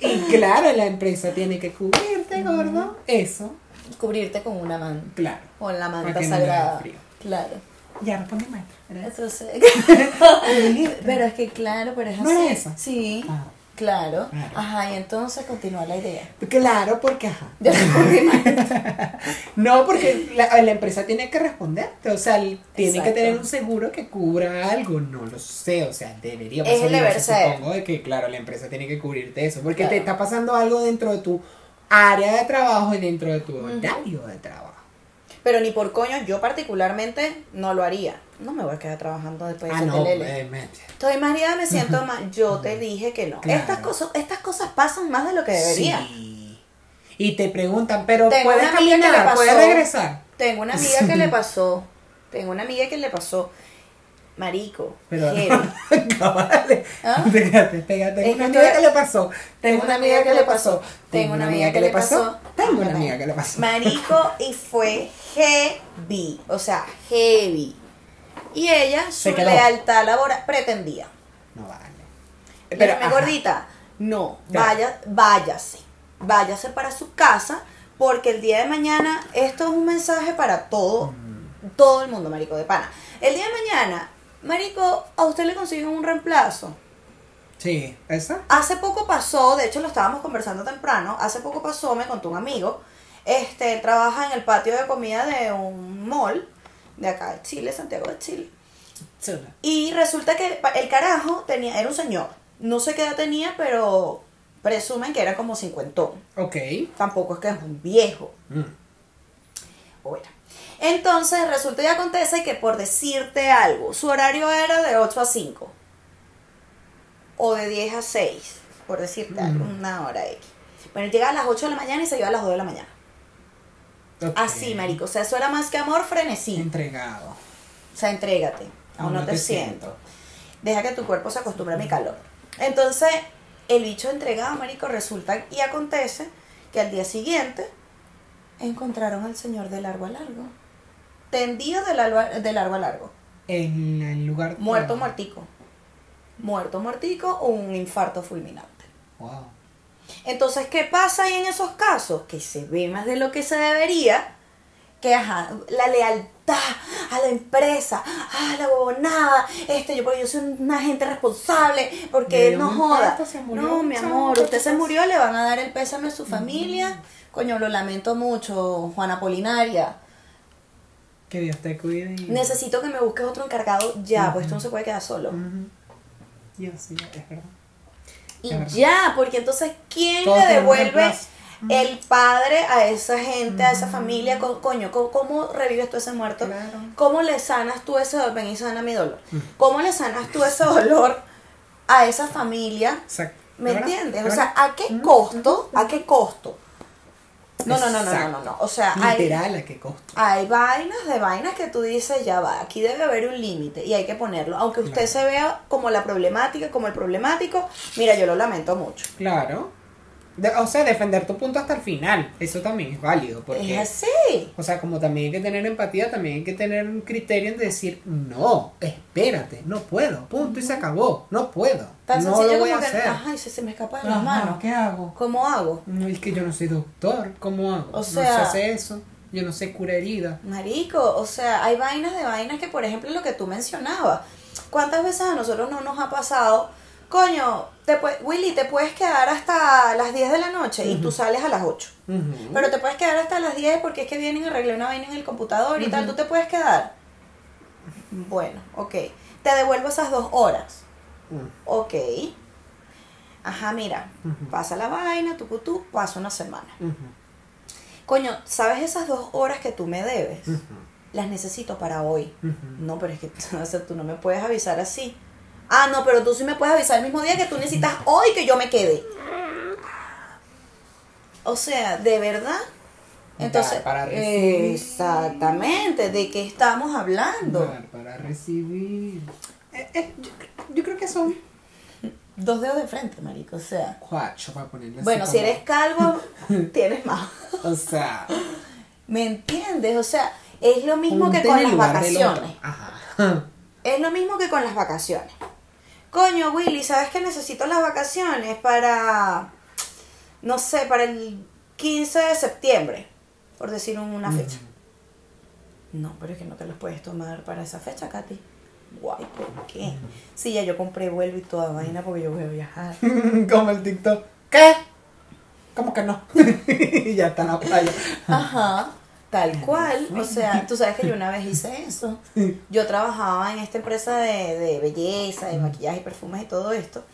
Y claro, la empresa tiene que cubrirte, gordo. Eso, Cubrirte con una manta. claro. Con la manta no sagrada. Claro. Ya responde maestra. Entonces, pero es que claro, pero es ¿No así. era esa? Sí. Ah. Claro. Claro. Ajá, y entonces continúa la idea. Claro, porque ajá. No, porque la, la empresa tiene que responderte. O sea, tiene que tener un seguro que cubra algo. No lo sé. O sea, debería Es el pasar, deber. Supongo de que, claro, la empresa tiene que cubrirte eso. Porque Claro. te está pasando algo dentro de tu área de trabajo y dentro de tu horario de trabajo. Pero ni por coño, yo particularmente no lo haría. No me voy a quedar trabajando después de Ah, no. eh, me- Estoy María, me siento mal. Yo te dije que no. Claro. Estas cosas, estas cosas pasan más de lo que debería. Sí. Y te preguntan, pero Tengo puedes caminar, puedes pasó. regresar. Tengo una amiga que le pasó. Tengo una amiga que le pasó. Marico. Pero heavy. cabale. ¿Ah? Pégate, pégate. Tengo una amiga que le pasó. Tengo una amiga que le pasó. Tengo una amiga que le pasó. Tengo una amiga que le pasó. Marico, y fue heavy. O sea, heavy. Y ella, su lealtad laboral, pretendía. No vale. Pero, ajá. gordita, no, Ya. vaya, váyase. Váyase para su casa, porque el día de mañana, esto es un mensaje para todo, Mm. todo el mundo, marico, de pana. El día de mañana, marico, a usted le consiguen un reemplazo. Sí, ¿esa? Hace poco pasó, de hecho lo estábamos conversando temprano, hace poco pasó, me contó un amigo, este, él trabaja en el patio de comida de un mall de acá de Chile, Santiago de Chile. Chula. Y resulta que el carajo tenía, era un señor, no sé qué edad tenía, pero presumen que era como cincuentón. Ok. Tampoco es que es un viejo. Mm. Bueno. Entonces resulta y acontece que por decirte algo, su horario era de 8 a 5. O de 10 a 6, por decirte algo, Mm. una hora X. Bueno, llegaba a las 8 de la mañana y se iba a las 2 de la mañana. Así, marico. O sea, eso era más que amor, frenesí. Entregado. O sea, entrégate. Aún no, te, siento. Deja que tu cuerpo se acostumbre a mi calor. Entonces, el bicho entregado, marico, resulta y acontece que al día siguiente encontraron al señor de largo a largo. Tendido de largo a, de largo, a largo. En el lugar. Muerto, muertico. Muerto, muertico o un infarto fulminante. Wow. Entonces, ¿qué pasa ahí en esos casos? Que se ve más de lo que se debería, que ajá, la lealtad a la empresa, a la bobonada, este, yo porque yo soy una gente responsable, Le porque no joda. infarto, se murió, No, mi amor, ¿qué usted se murió, le van a dar el pésame a su familia. Coño, lo lamento mucho, Juana Polinaria. Que Dios te cuide. Y... Necesito que me busques otro encargado ya, pues esto no se puede quedar solo. Yo sí, es verdad. Y ya, porque entonces, ¿quién Todo le devuelve el padre a esa gente, a esa familia? Co- Coño, ¿cómo, cómo revives tú ese muerto? Claro. ¿Cómo le sanas tú ese dolor? Ven y sana mi dolor. ¿Cómo le sanas tú ese dolor a esa familia? Exacto. ¿Me entiendes? ¿Es O sea? ¿a qué costo? ¿A qué costo? No, no, no, no, no, no, no. O sea, hay, Literal, ¿a qué costo? hay vainas de vainas que tú dices, ya va, aquí debe haber un límite y hay que ponerlo. Aunque usted Claro. se vea como la problemática, como el problemático, mira, yo lo lamento mucho. Claro. De- o sea, defender tu punto hasta el final. Eso también es válido. Porque, Es así. o sea, como también hay que tener empatía, también hay que tener un criterio en decir, no, espérate, no puedo, punto y se acabó, no puedo. Tan no sencillo lo voy a como que, hacer. ay, se, se me escapa de las Ajá, manos. ¿Qué hago? ¿Cómo hago? No, es que yo no soy doctor, ¿cómo hago? O no sea- sé hacer eso, yo no sé cura herida. Marico, o sea, hay vainas de vainas que, por ejemplo, lo que tú mencionabas. ¿Cuántas veces a nosotros no nos ha pasado? Coño, te Willy, te puedes quedar hasta las 10 de la noche y tú sales a las 8. Ujú. Pero te puedes quedar hasta las 10 porque es que vienen a arreglar una vaina en el computador y tal. ¿Tú te puedes quedar? Bueno, ok. Te devuelvo esas dos horas. Mm, Ok. Ajá, mira. Pasa la vaina, tú, tú, pasa una semana. Coño, ¿sabes esas dos horas que tú me debes? Las necesito para hoy. No, pero es que o sea, tú no me puedes avisar así. Ah, no, pero tú sí me puedes avisar el mismo día que tú necesitas hoy que yo me quede. O sea, de verdad. Entonces, para recibir. exactamente, ¿de qué estamos hablando? Dar para recibir. Eh, eh, yo, yo creo que son Dos dedos de frente, marico, o sea. cuatro para ponerle así Bueno, si como- eres calvo, tienes más. O sea, ¿Me entiendes? O sea, es lo mismo que con las lugar del otro. vacaciones. Ajá. Es lo mismo que con las vacaciones. Coño, Willy, ¿sabes que necesito las vacaciones para, no sé, para el 15 de septiembre? Por decir una fecha. No, pero es que no te los puedes tomar para esa fecha, Katy. Guay, ¿por qué? Sí, ya yo compré vuelo y toda vaina porque yo voy a viajar. Como el TikTok. ¿Qué? ¿Cómo que no? y ya está en la playa. Ajá, tal cual. O sea, tú sabes que yo una vez hice eso. Yo trabajaba en esta empresa de, de belleza, de maquillaje y perfumes y todo esto.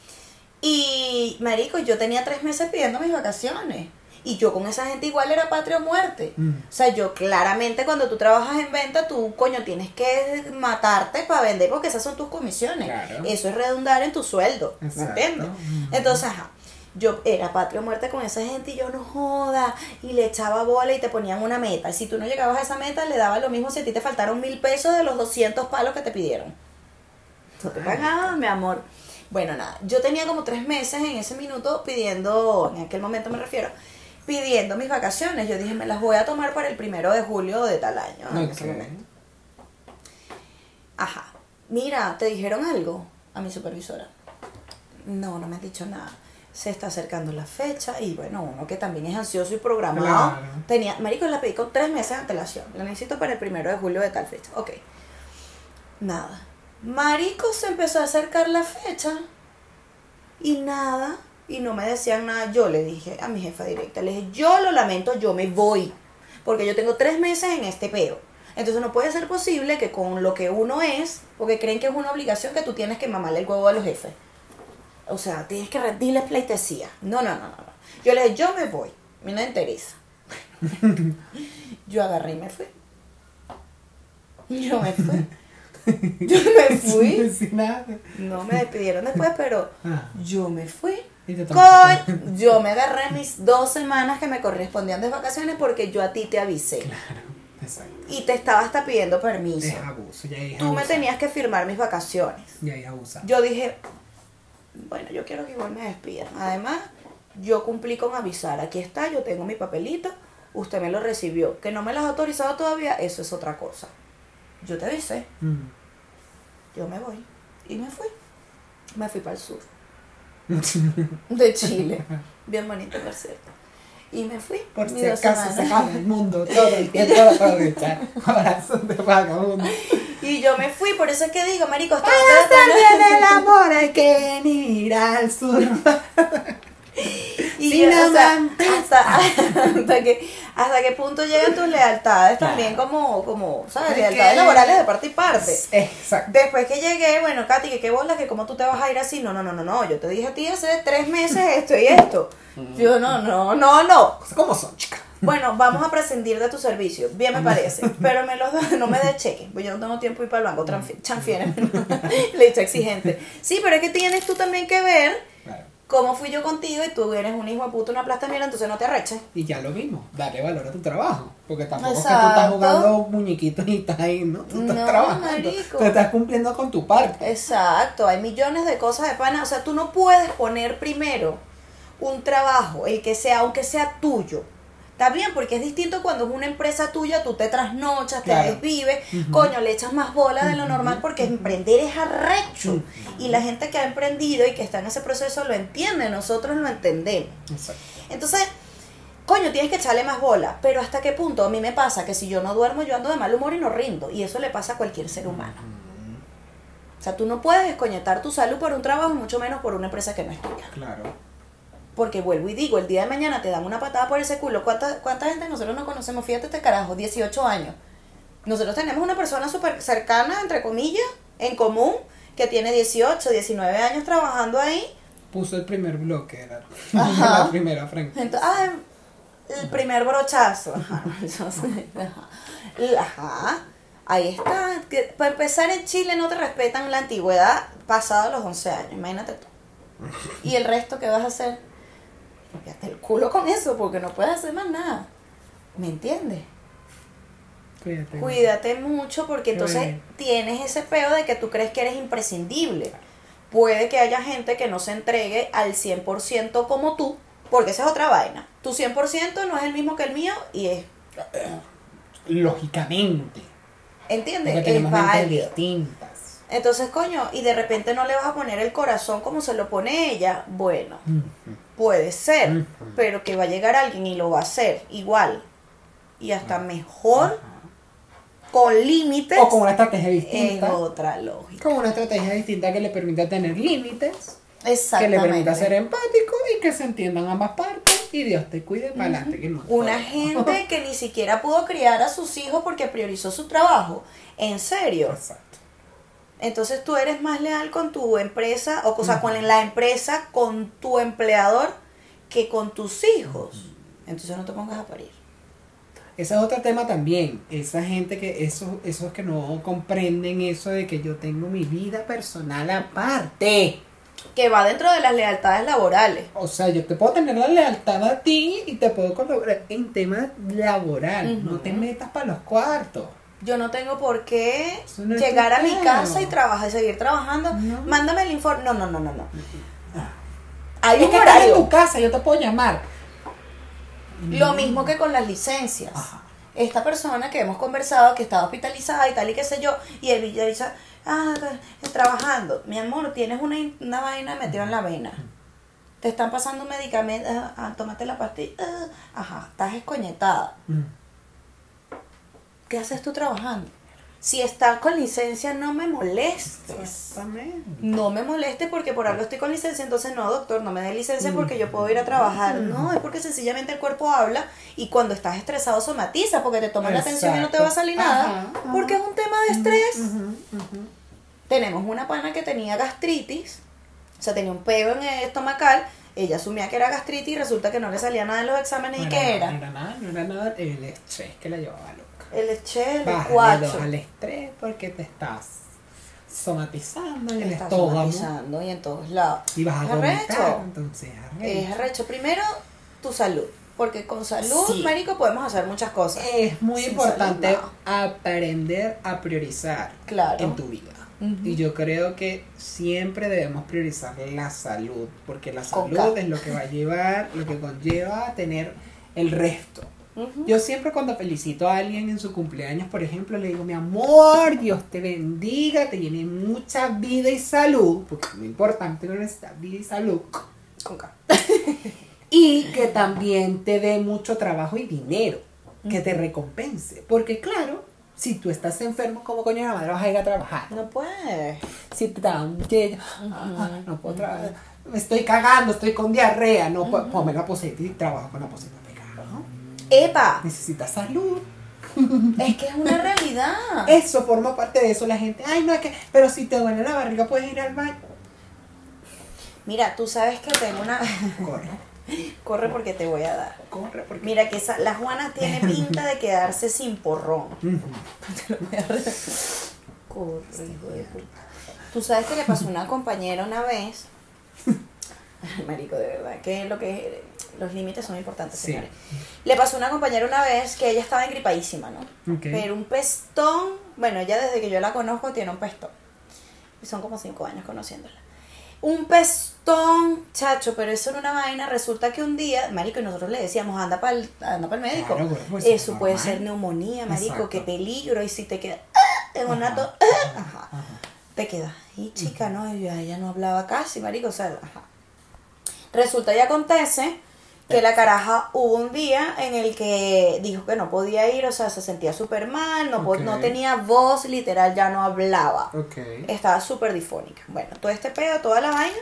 Y, marico, yo tenía tres meses pidiendo mis vacaciones. Y yo con esa gente igual era patria o muerte. Mm. O sea, yo claramente cuando tú trabajas en venta, tú, coño, tienes que matarte para vender porque esas son tus comisiones. Claro. Eso es redundar en tu sueldo. ¿Me Exacto. entiendes? Entonces, ajá. Yo era patria o muerte con esa gente y yo no joda. Y le echaba bola y te ponían una meta. Y si tú no llegabas a esa meta, le daba lo mismo si a ti te faltaron mil pesos de los 200 palos que te pidieron. No te pagabas, mi amor. Bueno, nada. Yo tenía como tres meses en ese minuto pidiendo, en aquel momento me refiero, pidiendo mis vacaciones. Yo dije, me las voy a tomar para el primero de julio de tal año. en ese momento. Ajá. Mira, ¿te dijeron algo a mi supervisora? No, no me has dicho nada. Se está acercando la fecha y bueno, uno que también es ansioso y programado. Claro. Tenía, Marico, la pedí con tres meses de antelación. La necesito para el primero de julio de tal fecha. Ok. Nada. Marico se empezó a acercar la fecha y nada. Y no me decían nada. Yo le dije a mi jefa directa, le dije, yo lo lamento, yo me voy. Porque yo tengo tres meses en este peo. Entonces no puede ser posible que con lo que uno es, porque creen que es una obligación que tú tienes que mamarle el huevo a los jefes. O sea, tienes que rendirle pleitesía. No, no, no, no. Yo le dije, yo me voy. A mí no me interesa. yo agarré y me fui. Yo me fui. Yo me fui. No me despidieron después, pero Ah. yo me fui. Coño, yo me agarré mis dos semanas que me correspondían de vacaciones porque yo a ti te avisé. Claro, exacto. Y te estaba hasta pidiendo permiso. Es abuso, ya es Tú me abuso. tenías que firmar mis vacaciones. Ya es abusa. Yo dije, bueno, yo quiero que igual me despidan. Además, yo cumplí con avisar. Aquí está, yo tengo mi papelito. Usted me lo recibió. Que no me las ha autorizado todavía, eso es otra cosa. Yo te avisé. Mm. Yo me voy. Y me fui. Me fui para el sur. De Chile. Bien bonito, por cierto. Y me fui. Por si acaso se acaba el mundo, todo el tiempo. Corazón de vagabundo. Y yo me fui, por eso es que digo, marico, tratando- hacer del amor hay que venir al sur. Yo, o sea, hasta, hasta, que, hasta qué punto llegan tus lealtades Claro. también como, como ¿sabes? Es Lealtades que- laborales de parte y parte. Exacto. Después que llegué, bueno, Katy, que qué bola, que cómo tú te vas a ir así. No, no, no, no, no. Yo te dije a ti hace tres meses esto y esto. Yo, no, no, no, no. ¿Cómo son, chicas? Bueno, vamos a prescindir de tu servicio. Bien me parece. Pero me los no me des cheque. Pues yo no tengo tiempo ir para el banco. Chanfiere. Le he dicho exigente. Sí, pero es que tienes tú también que ver Claro. ¿Cómo fui yo contigo y tú eres un hijo de puta, una plasta mierda, entonces no te arreches? Y ya lo mismo, darle valor a tu trabajo. Porque tampoco es que tú estás jugando muñequitos y estás ahí, ¿no? Tú estás No, trabajando. marico. Tú estás cumpliendo con tu parte. Exacto, hay millones de cosas de pana. O sea, tú no puedes poner primero un trabajo, el que sea, aunque sea tuyo. Está bien, porque es distinto cuando es una empresa tuya, tú te trasnochas, te desvives, coño, le echas más bola de lo normal porque emprender es arrecho. Ujú. Y la gente que ha emprendido y que está en ese proceso lo entiende, nosotros lo entendemos. Exacto. Entonces, coño, tienes que echarle más bola. Pero hasta qué punto a mí me pasa que si yo no duermo, yo ando de mal humor y no rindo. Y eso le pasa a cualquier ser humano. O sea, tú no puedes desconectar tu salud por un trabajo, mucho menos por una empresa que no es tuya. Claro. Porque vuelvo y digo, el día de mañana te dan una patada por ese culo. ¿Cuánta, cuánta gente nosotros no conocemos? Fíjate este carajo, 18 años. Nosotros tenemos una persona súper cercana, entre comillas, en común, que tiene 18, 19 años trabajando ahí. Puso el primer bloque, era la primera frente. Entonces, ah, el primer brochazo. Ajá. Ajá. Ahí está. Que para empezar, en Chile no te respetan la antigüedad pasada los 11 años. Imagínate tú. ¿Y el resto qué vas a hacer? Fíjate el culo con eso, porque no puedes hacer más nada. ¿Me entiendes? Cuídate. Cuídate mucho porque entonces tienes ese peo de que tú crees que eres imprescindible. Puede que haya gente que no se entregue al 100% como tú, porque esa es otra vaina. Tu 100% no es el mismo que el mío y es, Lógicamente. ¿entiendes? Porque Es mentes distintas. Entonces, coño, y de repente no le vas a poner el corazón como se lo pone ella, bueno. Puede ser, pero que va a llegar alguien y lo va a hacer igual y hasta mejor, con límites, O con una estrategia es distinta. otra lógica. Con una estrategia distinta que le permita tener límites, que le permita ser empático y que se entiendan ambas partes. Y Dios te cuide para adelante. Una gente que ni siquiera pudo criar a sus hijos porque priorizó su trabajo. En serio. Exacto. Entonces tú eres más leal con tu empresa, o, o sea, con la empresa, con tu empleador, que con tus hijos. Entonces no te pongas a parir. Ese es otro tema también. Esa gente que, esos, esos que no comprenden eso de que yo tengo mi vida personal aparte. Que va dentro de las lealtades laborales. O sea, yo te puedo tener la lealtad a ti y te puedo colaborar en tema laboral. No te metas para los cuartos. Yo no tengo por qué no llegar a mi casa y trabajar, seguir trabajando. No. Mándame el informe. No, no, no, no, no. Hay es un que estás en tu casa, yo te puedo llamar. Lo mismo que con las licencias. Ajá. Esta persona que hemos conversado, que estaba hospitalizada y tal y qué sé yo, y ya dice, ah, pues, trabajando. Mi amor, tienes una, una vaina metida en la vena. Te están pasando un medicamento, ah, ah, tómate la pastilla. ah, ajá, estás escoñetada. Mm. ¿Qué haces tú trabajando? Si estás con licencia, no me molestes. Exactamente. No me moleste porque por algo estoy con licencia, entonces no, doctor, no me dé licencia porque yo puedo ir a trabajar. No, es porque sencillamente el cuerpo habla y cuando estás estresado somatiza porque te toman la atención y no te va a salir nada. Ajá, ajá. Porque es un tema de estrés. Ujú. Tenemos una pana que tenía gastritis, o sea, tenía un peo en el estomacal. Ella asumía que era gastritis y resulta que no le salía nada en los exámenes. ¿Y No qué era? era? No era nada, no era nada el estrés que la llevaba loca. El eché, el cuacho. al estrés porque te estás somatizando en el estómago somatizando y en todos lados. y vas a vomitar, arrecho. entonces Es arrecho. arrecho. Primero, tu salud. Porque con salud, Sí. marico, podemos hacer muchas cosas. Es muy Sin importante salud, aprender a priorizar Claro. en tu vida. Ujú. Y yo creo que siempre debemos priorizar la salud, porque la salud es lo que va a llevar, lo que conlleva a tener el resto. Yo siempre cuando felicito a alguien en su cumpleaños, por ejemplo, le digo, mi amor, Dios te bendiga, te llene mucha vida y salud, porque es muy importante nuestra vida y salud, Con y que también te dé mucho trabajo y dinero, que te recompense, porque claro, si tú estás enfermo, ¿cómo coño de la madre vas a ir a trabajar? No puedes. Si te da un ye- ah, no puedo trabajar, me estoy cagando, estoy con diarrea, no puedo, ponme la poseta y trabajo con la poseta ¿no? ¡Epa! Necesitas salud. Es que es una realidad. Eso forma parte de eso. La gente, ay, no es que, pero si te duele la barriga, puedes ir al baño. Mira, tú sabes que tengo una. Corre, Corre porque te voy a dar. corre, porque. Mira que esa, la Juana tiene pinta de quedarse sin porrón. Corre, hijo de puta. Tú sabes que le pasó a una compañera una vez. Marico, de verdad, que lo que los límites son importantes, Sí. señores. Le pasó a una compañera una vez que ella estaba engripadísima, ¿no? Ok. Pero un pestón, bueno, ella desde que yo la conozco tiene un pestón. Y son como cinco años conociéndola. Un pestón, chacho, pero eso era una vaina. Resulta que un día, marico, y nosotros le decíamos, anda para el, anda pa'l médico. Claro, bueno, pues, eso puede ser neumonía, marico, Exacto. qué peligro. Y si te queda ¡ah! en un Ajá, ato, ¡ah! ajá, Ajá. te quedas. Y chica, no, ella, ella no hablaba casi, marico, o sea, ajá. Resulta y acontece que la caraja hubo un día en el que dijo que no podía ir, o sea, se sentía súper mal, no, po- Ok. no tenía voz, literal, ya no hablaba. Estaba súper difónica. Bueno, todo este pedo, toda la vaina.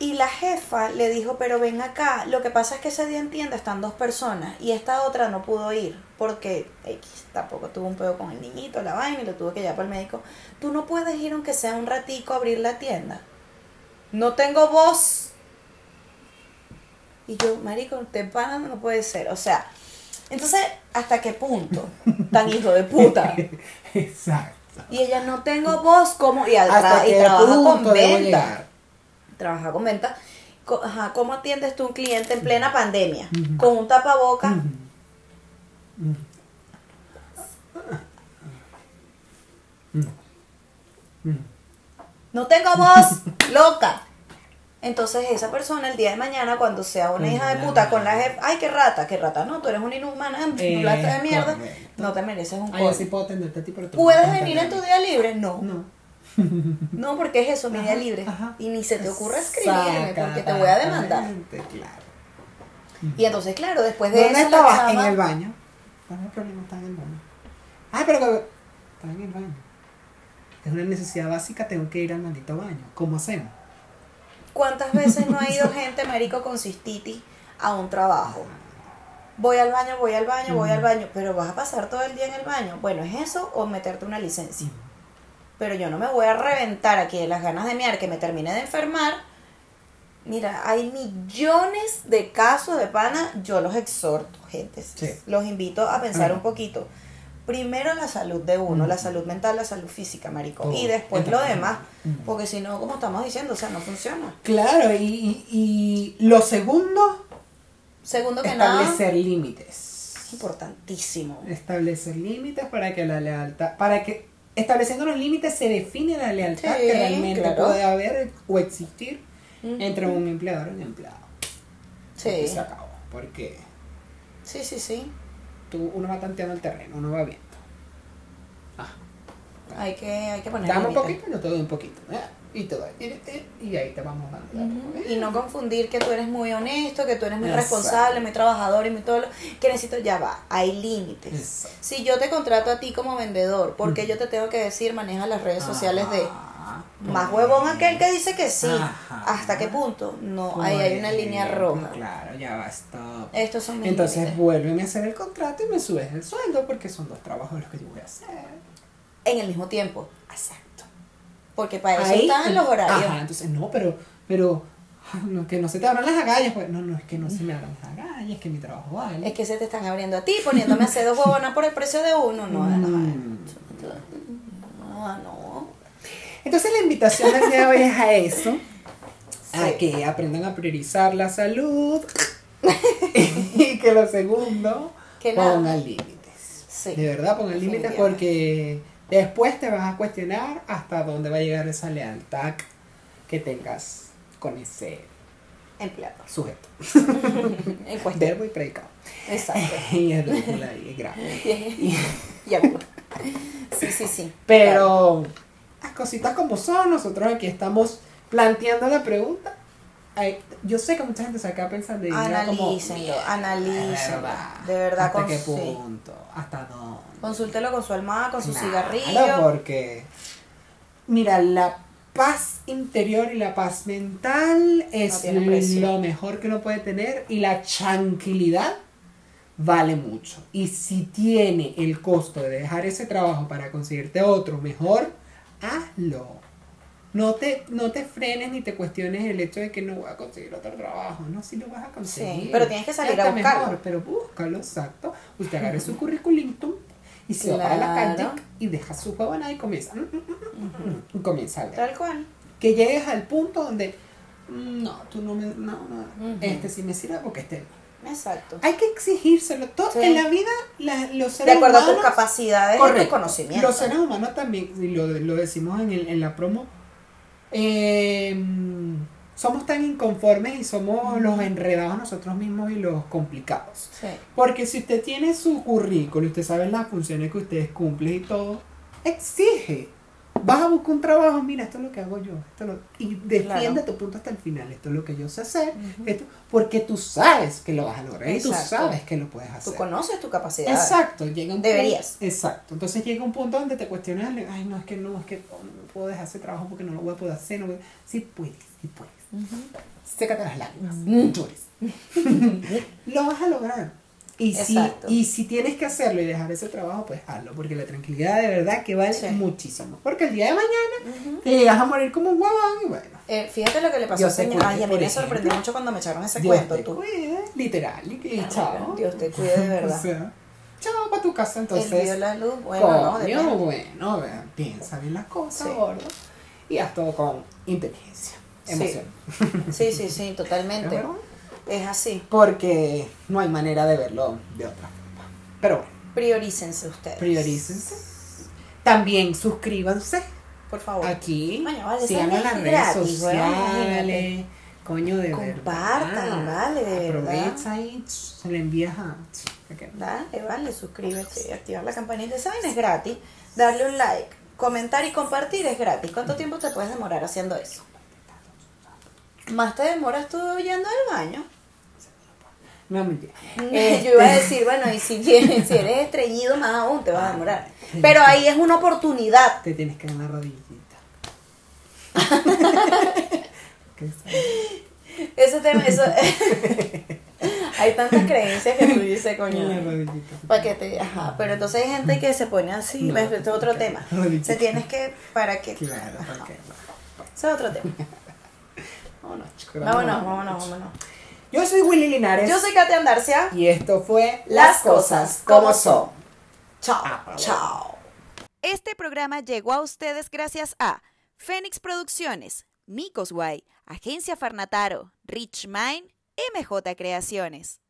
Y la jefa le dijo, pero ven acá, lo que pasa es que ese día en tienda están dos personas y esta otra no pudo ir porque X tampoco tuvo un pedo con el niñito, la vaina y lo tuvo que llevar para el médico. Tú no puedes ir aunque sea un ratico a abrir la tienda. No tengo voz. Y yo, marico, te pana, no puede ser. O sea, entonces, ¿hasta qué punto? Tan hijo de puta. Exacto. Y ella no tengo voz como y, ¿Hasta y qué trabaja con punto venta. Trabaja con venta. Ajá, ¿Cómo atiendes tú un cliente en plena pandemia? Con un tapaboca. Ujú. No tengo voz, loca. Entonces esa persona el día de mañana cuando sea una hija de puta con la jefa, ay qué rata, qué rata, no, tú eres una inhumana, Eh, un lata de mierda, correcto. no te mereces un Ah, yo coño. sí puedo atenderte a ti, pero tú ¿Puedes no venir en tu día libre? No. No. No, porque es eso, mi día libre. ajá. Y ni se te ocurra escribirme porque te voy a demandar. Claro. Y entonces, claro, después de ¿Dónde eso estabas? En el baño. ¿Cuál es el problema? Estaba en el baño. Ay, pero que... Estaba en el baño. Es una necesidad básica, tengo que ir al maldito baño. ¿Cómo hacemos? ¿Cuántas veces no ha ido gente, marico, con cistitis a un trabajo? Voy al baño, voy al baño, voy al baño, pero vas a pasar todo el día en el baño. Bueno, ¿es eso o meterte una licencia? Pero yo no me voy a reventar aquí de las ganas de mear que me termine de enfermar. Mira, hay millones de casos de pana, yo los exhorto, gente. Sí. Los invito a pensar un poquito. Primero la salud de uno, la salud mental, la salud física, marico. Y después lo demás. Porque si no, como estamos diciendo, o sea, no funciona. Claro, y, y, lo segundo, Segundo que nada, establecer límites. importantísimo. Establecer límites para que la lealtad, para que estableciendo los límites se define la lealtad Sí, que realmente claro. puede haber o existir entre un empleador y un empleado. Sí, Porque se acabó. Porque sí, sí, sí. Tú, uno va tanteando el terreno, uno va viendo. Ah, Hay que, hay que poner dame un poquito, yo te doy un poquito. ¿eh? Y te doy, y, ahí te vamos dando. ¿eh? Y no confundir que tú eres muy honesto, que tú eres muy Exacto. responsable, muy trabajador y muy todo lo que necesito, ya va, hay límites. Exacto. Si yo te contrato a ti como vendedor, ¿por qué yo te tengo que decir maneja las redes sociales de Más huevón aquel que dice que sí? Ajá. ¿Hasta qué punto? No, ahí hay una línea roja. Claro, ya va, stop. Estos son mis Entonces límites. vuélveme a hacer el contrato y me subes el sueldo porque son dos trabajos los que yo voy a hacer. En el mismo tiempo, Exacto. porque para eso Ahí, están los horarios. Ajá, entonces no, pero, pero, no, que no se te abran las agallas. Pues, no, no, es que no se me abran las agallas, es que mi trabajo vale. Es que se te están abriendo a ti, poniéndome a hacer dos huevonas por el precio de uno. No, no, Mm. no, no. Entonces la invitación del día de hoy es a eso, a Sí. que aprendan a priorizar la salud y que lo segundo, Que pongan límites. Sí, De verdad, pongan límites porque después te vas a cuestionar hasta dónde va a llegar esa lealtad que tengas con ese Empleado. sujeto. En cuestión. Verbo y predicado. Exacto. y es ridícula y es grave. Sí, sí, sí. Pero las cositas como son, nosotros aquí estamos planteando la pregunta. Ay, yo sé que mucha gente se acaba pensando Analícenlo, "Mierda, analícenlo. De verdad, ¿Hasta qué sí. punto? ¿Hasta dónde? Consúltelo con su almohada, con su Claro, cigarrillo. porque, mira, la paz interior y la paz mental es lo mejor que uno puede tener y la tranquilidad vale mucho. Y si tiene el costo de dejar ese trabajo para conseguirte otro mejor, hazlo. No te, no te frenes ni te cuestiones el hecho de que no voy a conseguir otro trabajo. No, sí lo vas a conseguir. Sí, pero tienes que salir a buscarlo. mejor, pero búscalo, exacto. Usted agarre su currículum y se va para la calle y deja su huevona y comienza. mm, mm, mm, y comienza a ver. Tal cual. Que llegues al punto donde no, tú no me, no, no, este sí me sirve porque este no. Exacto. Hay que exigírselo. Todo, Sí. En la vida, la- los De seres acuerdo a humanos... tus capacidades y Correcto. tu conocimiento. Los seres humanos también, y lo, lo decimos en, el- en la promo, eh, somos tan inconformes y somos los enredados nosotros mismos y los complicados. Sí. Porque si usted tiene su currículo y usted sabe las funciones que ustedes cumplen y todo, exige. Vas a buscar un trabajo, mira, esto es lo que hago yo. Esto es lo- y defiende Claro. tu punto hasta el final. Esto es lo que yo sé hacer. esto- porque tú sabes que lo vas a lograr y tú Exacto. sabes que lo puedes hacer. Tú conoces tu capacidad. Exacto, llega un Deberías. punto- exacto. Entonces llega un punto donde te cuestionas, ay, no, es que no, es que oh, no puedo dejar ese trabajo porque no lo voy a poder hacer. No voy- Sí puedes, sí puedes. Sécate las lágrimas, llores. lo vas a lograr. Y si, y si tienes que hacerlo y dejar ese trabajo, pues hazlo, porque la tranquilidad de verdad que vale Sí. muchísimo. Porque el día de mañana te llegas a morir como un huevón y bueno. Eh, fíjate lo que le pasó a señor. Ay, a mí me sorprendió mucho cuando me echaron ese Dios cuento. te Tú. cuide, literal, y, y chao. Dios te cuide de verdad. O sea, chao para tu casa, entonces. Él vio la luz, bueno, no, Coño, depende. bueno, vea, piensa bien las cosas, Sí. gordo. Y haz todo con inteligencia, Sí. emoción. Sí, sí, sí, ¿Es totalmente. Verdad? Es así. Porque no hay manera de verlo de otra forma. Pero bueno, Priorícense ustedes. priorícense. También suscríbanse Por favor. aquí. Coño, vale, en las es redes sociales. Coño, de Compartan, verdad. vale, de verdad. Aprovecha y se le envías a. ¿a qué? Dale, vale, suscríbete activar la campanita. ¿Saben? Es gratis. Darle un like, comentar y compartir es gratis. ¿Cuánto tiempo te puedes demorar haciendo eso? ¿Más te demoras tú yendo al baño? No, mentira. Yo Este- iba a decir, bueno, y si, tienes, si eres estreñido, más aún te vas a demorar. Pero ahí es una oportunidad. Te tienes que dar una rodillita. Ese tema, eso. hay tantas creencias que tú dices, coño. rodillita. Para que te, ajá, pero entonces hay gente que se pone así, No. Este es otro tema. rodillita. Se tienes que, para que, Claro, porque. ese es otro tema. Vámonos, chicos. Vámonos, vámonos, vámonos. Yo soy Willy Linares. Yo soy Katia Andarcia. Y esto fue Las cosas como son. Chao, Ah, chao. Este programa llegó a ustedes gracias a Fénix Producciones, Micos Guay, Agencia Farnataro, Rich Mind, MJ Creaciones.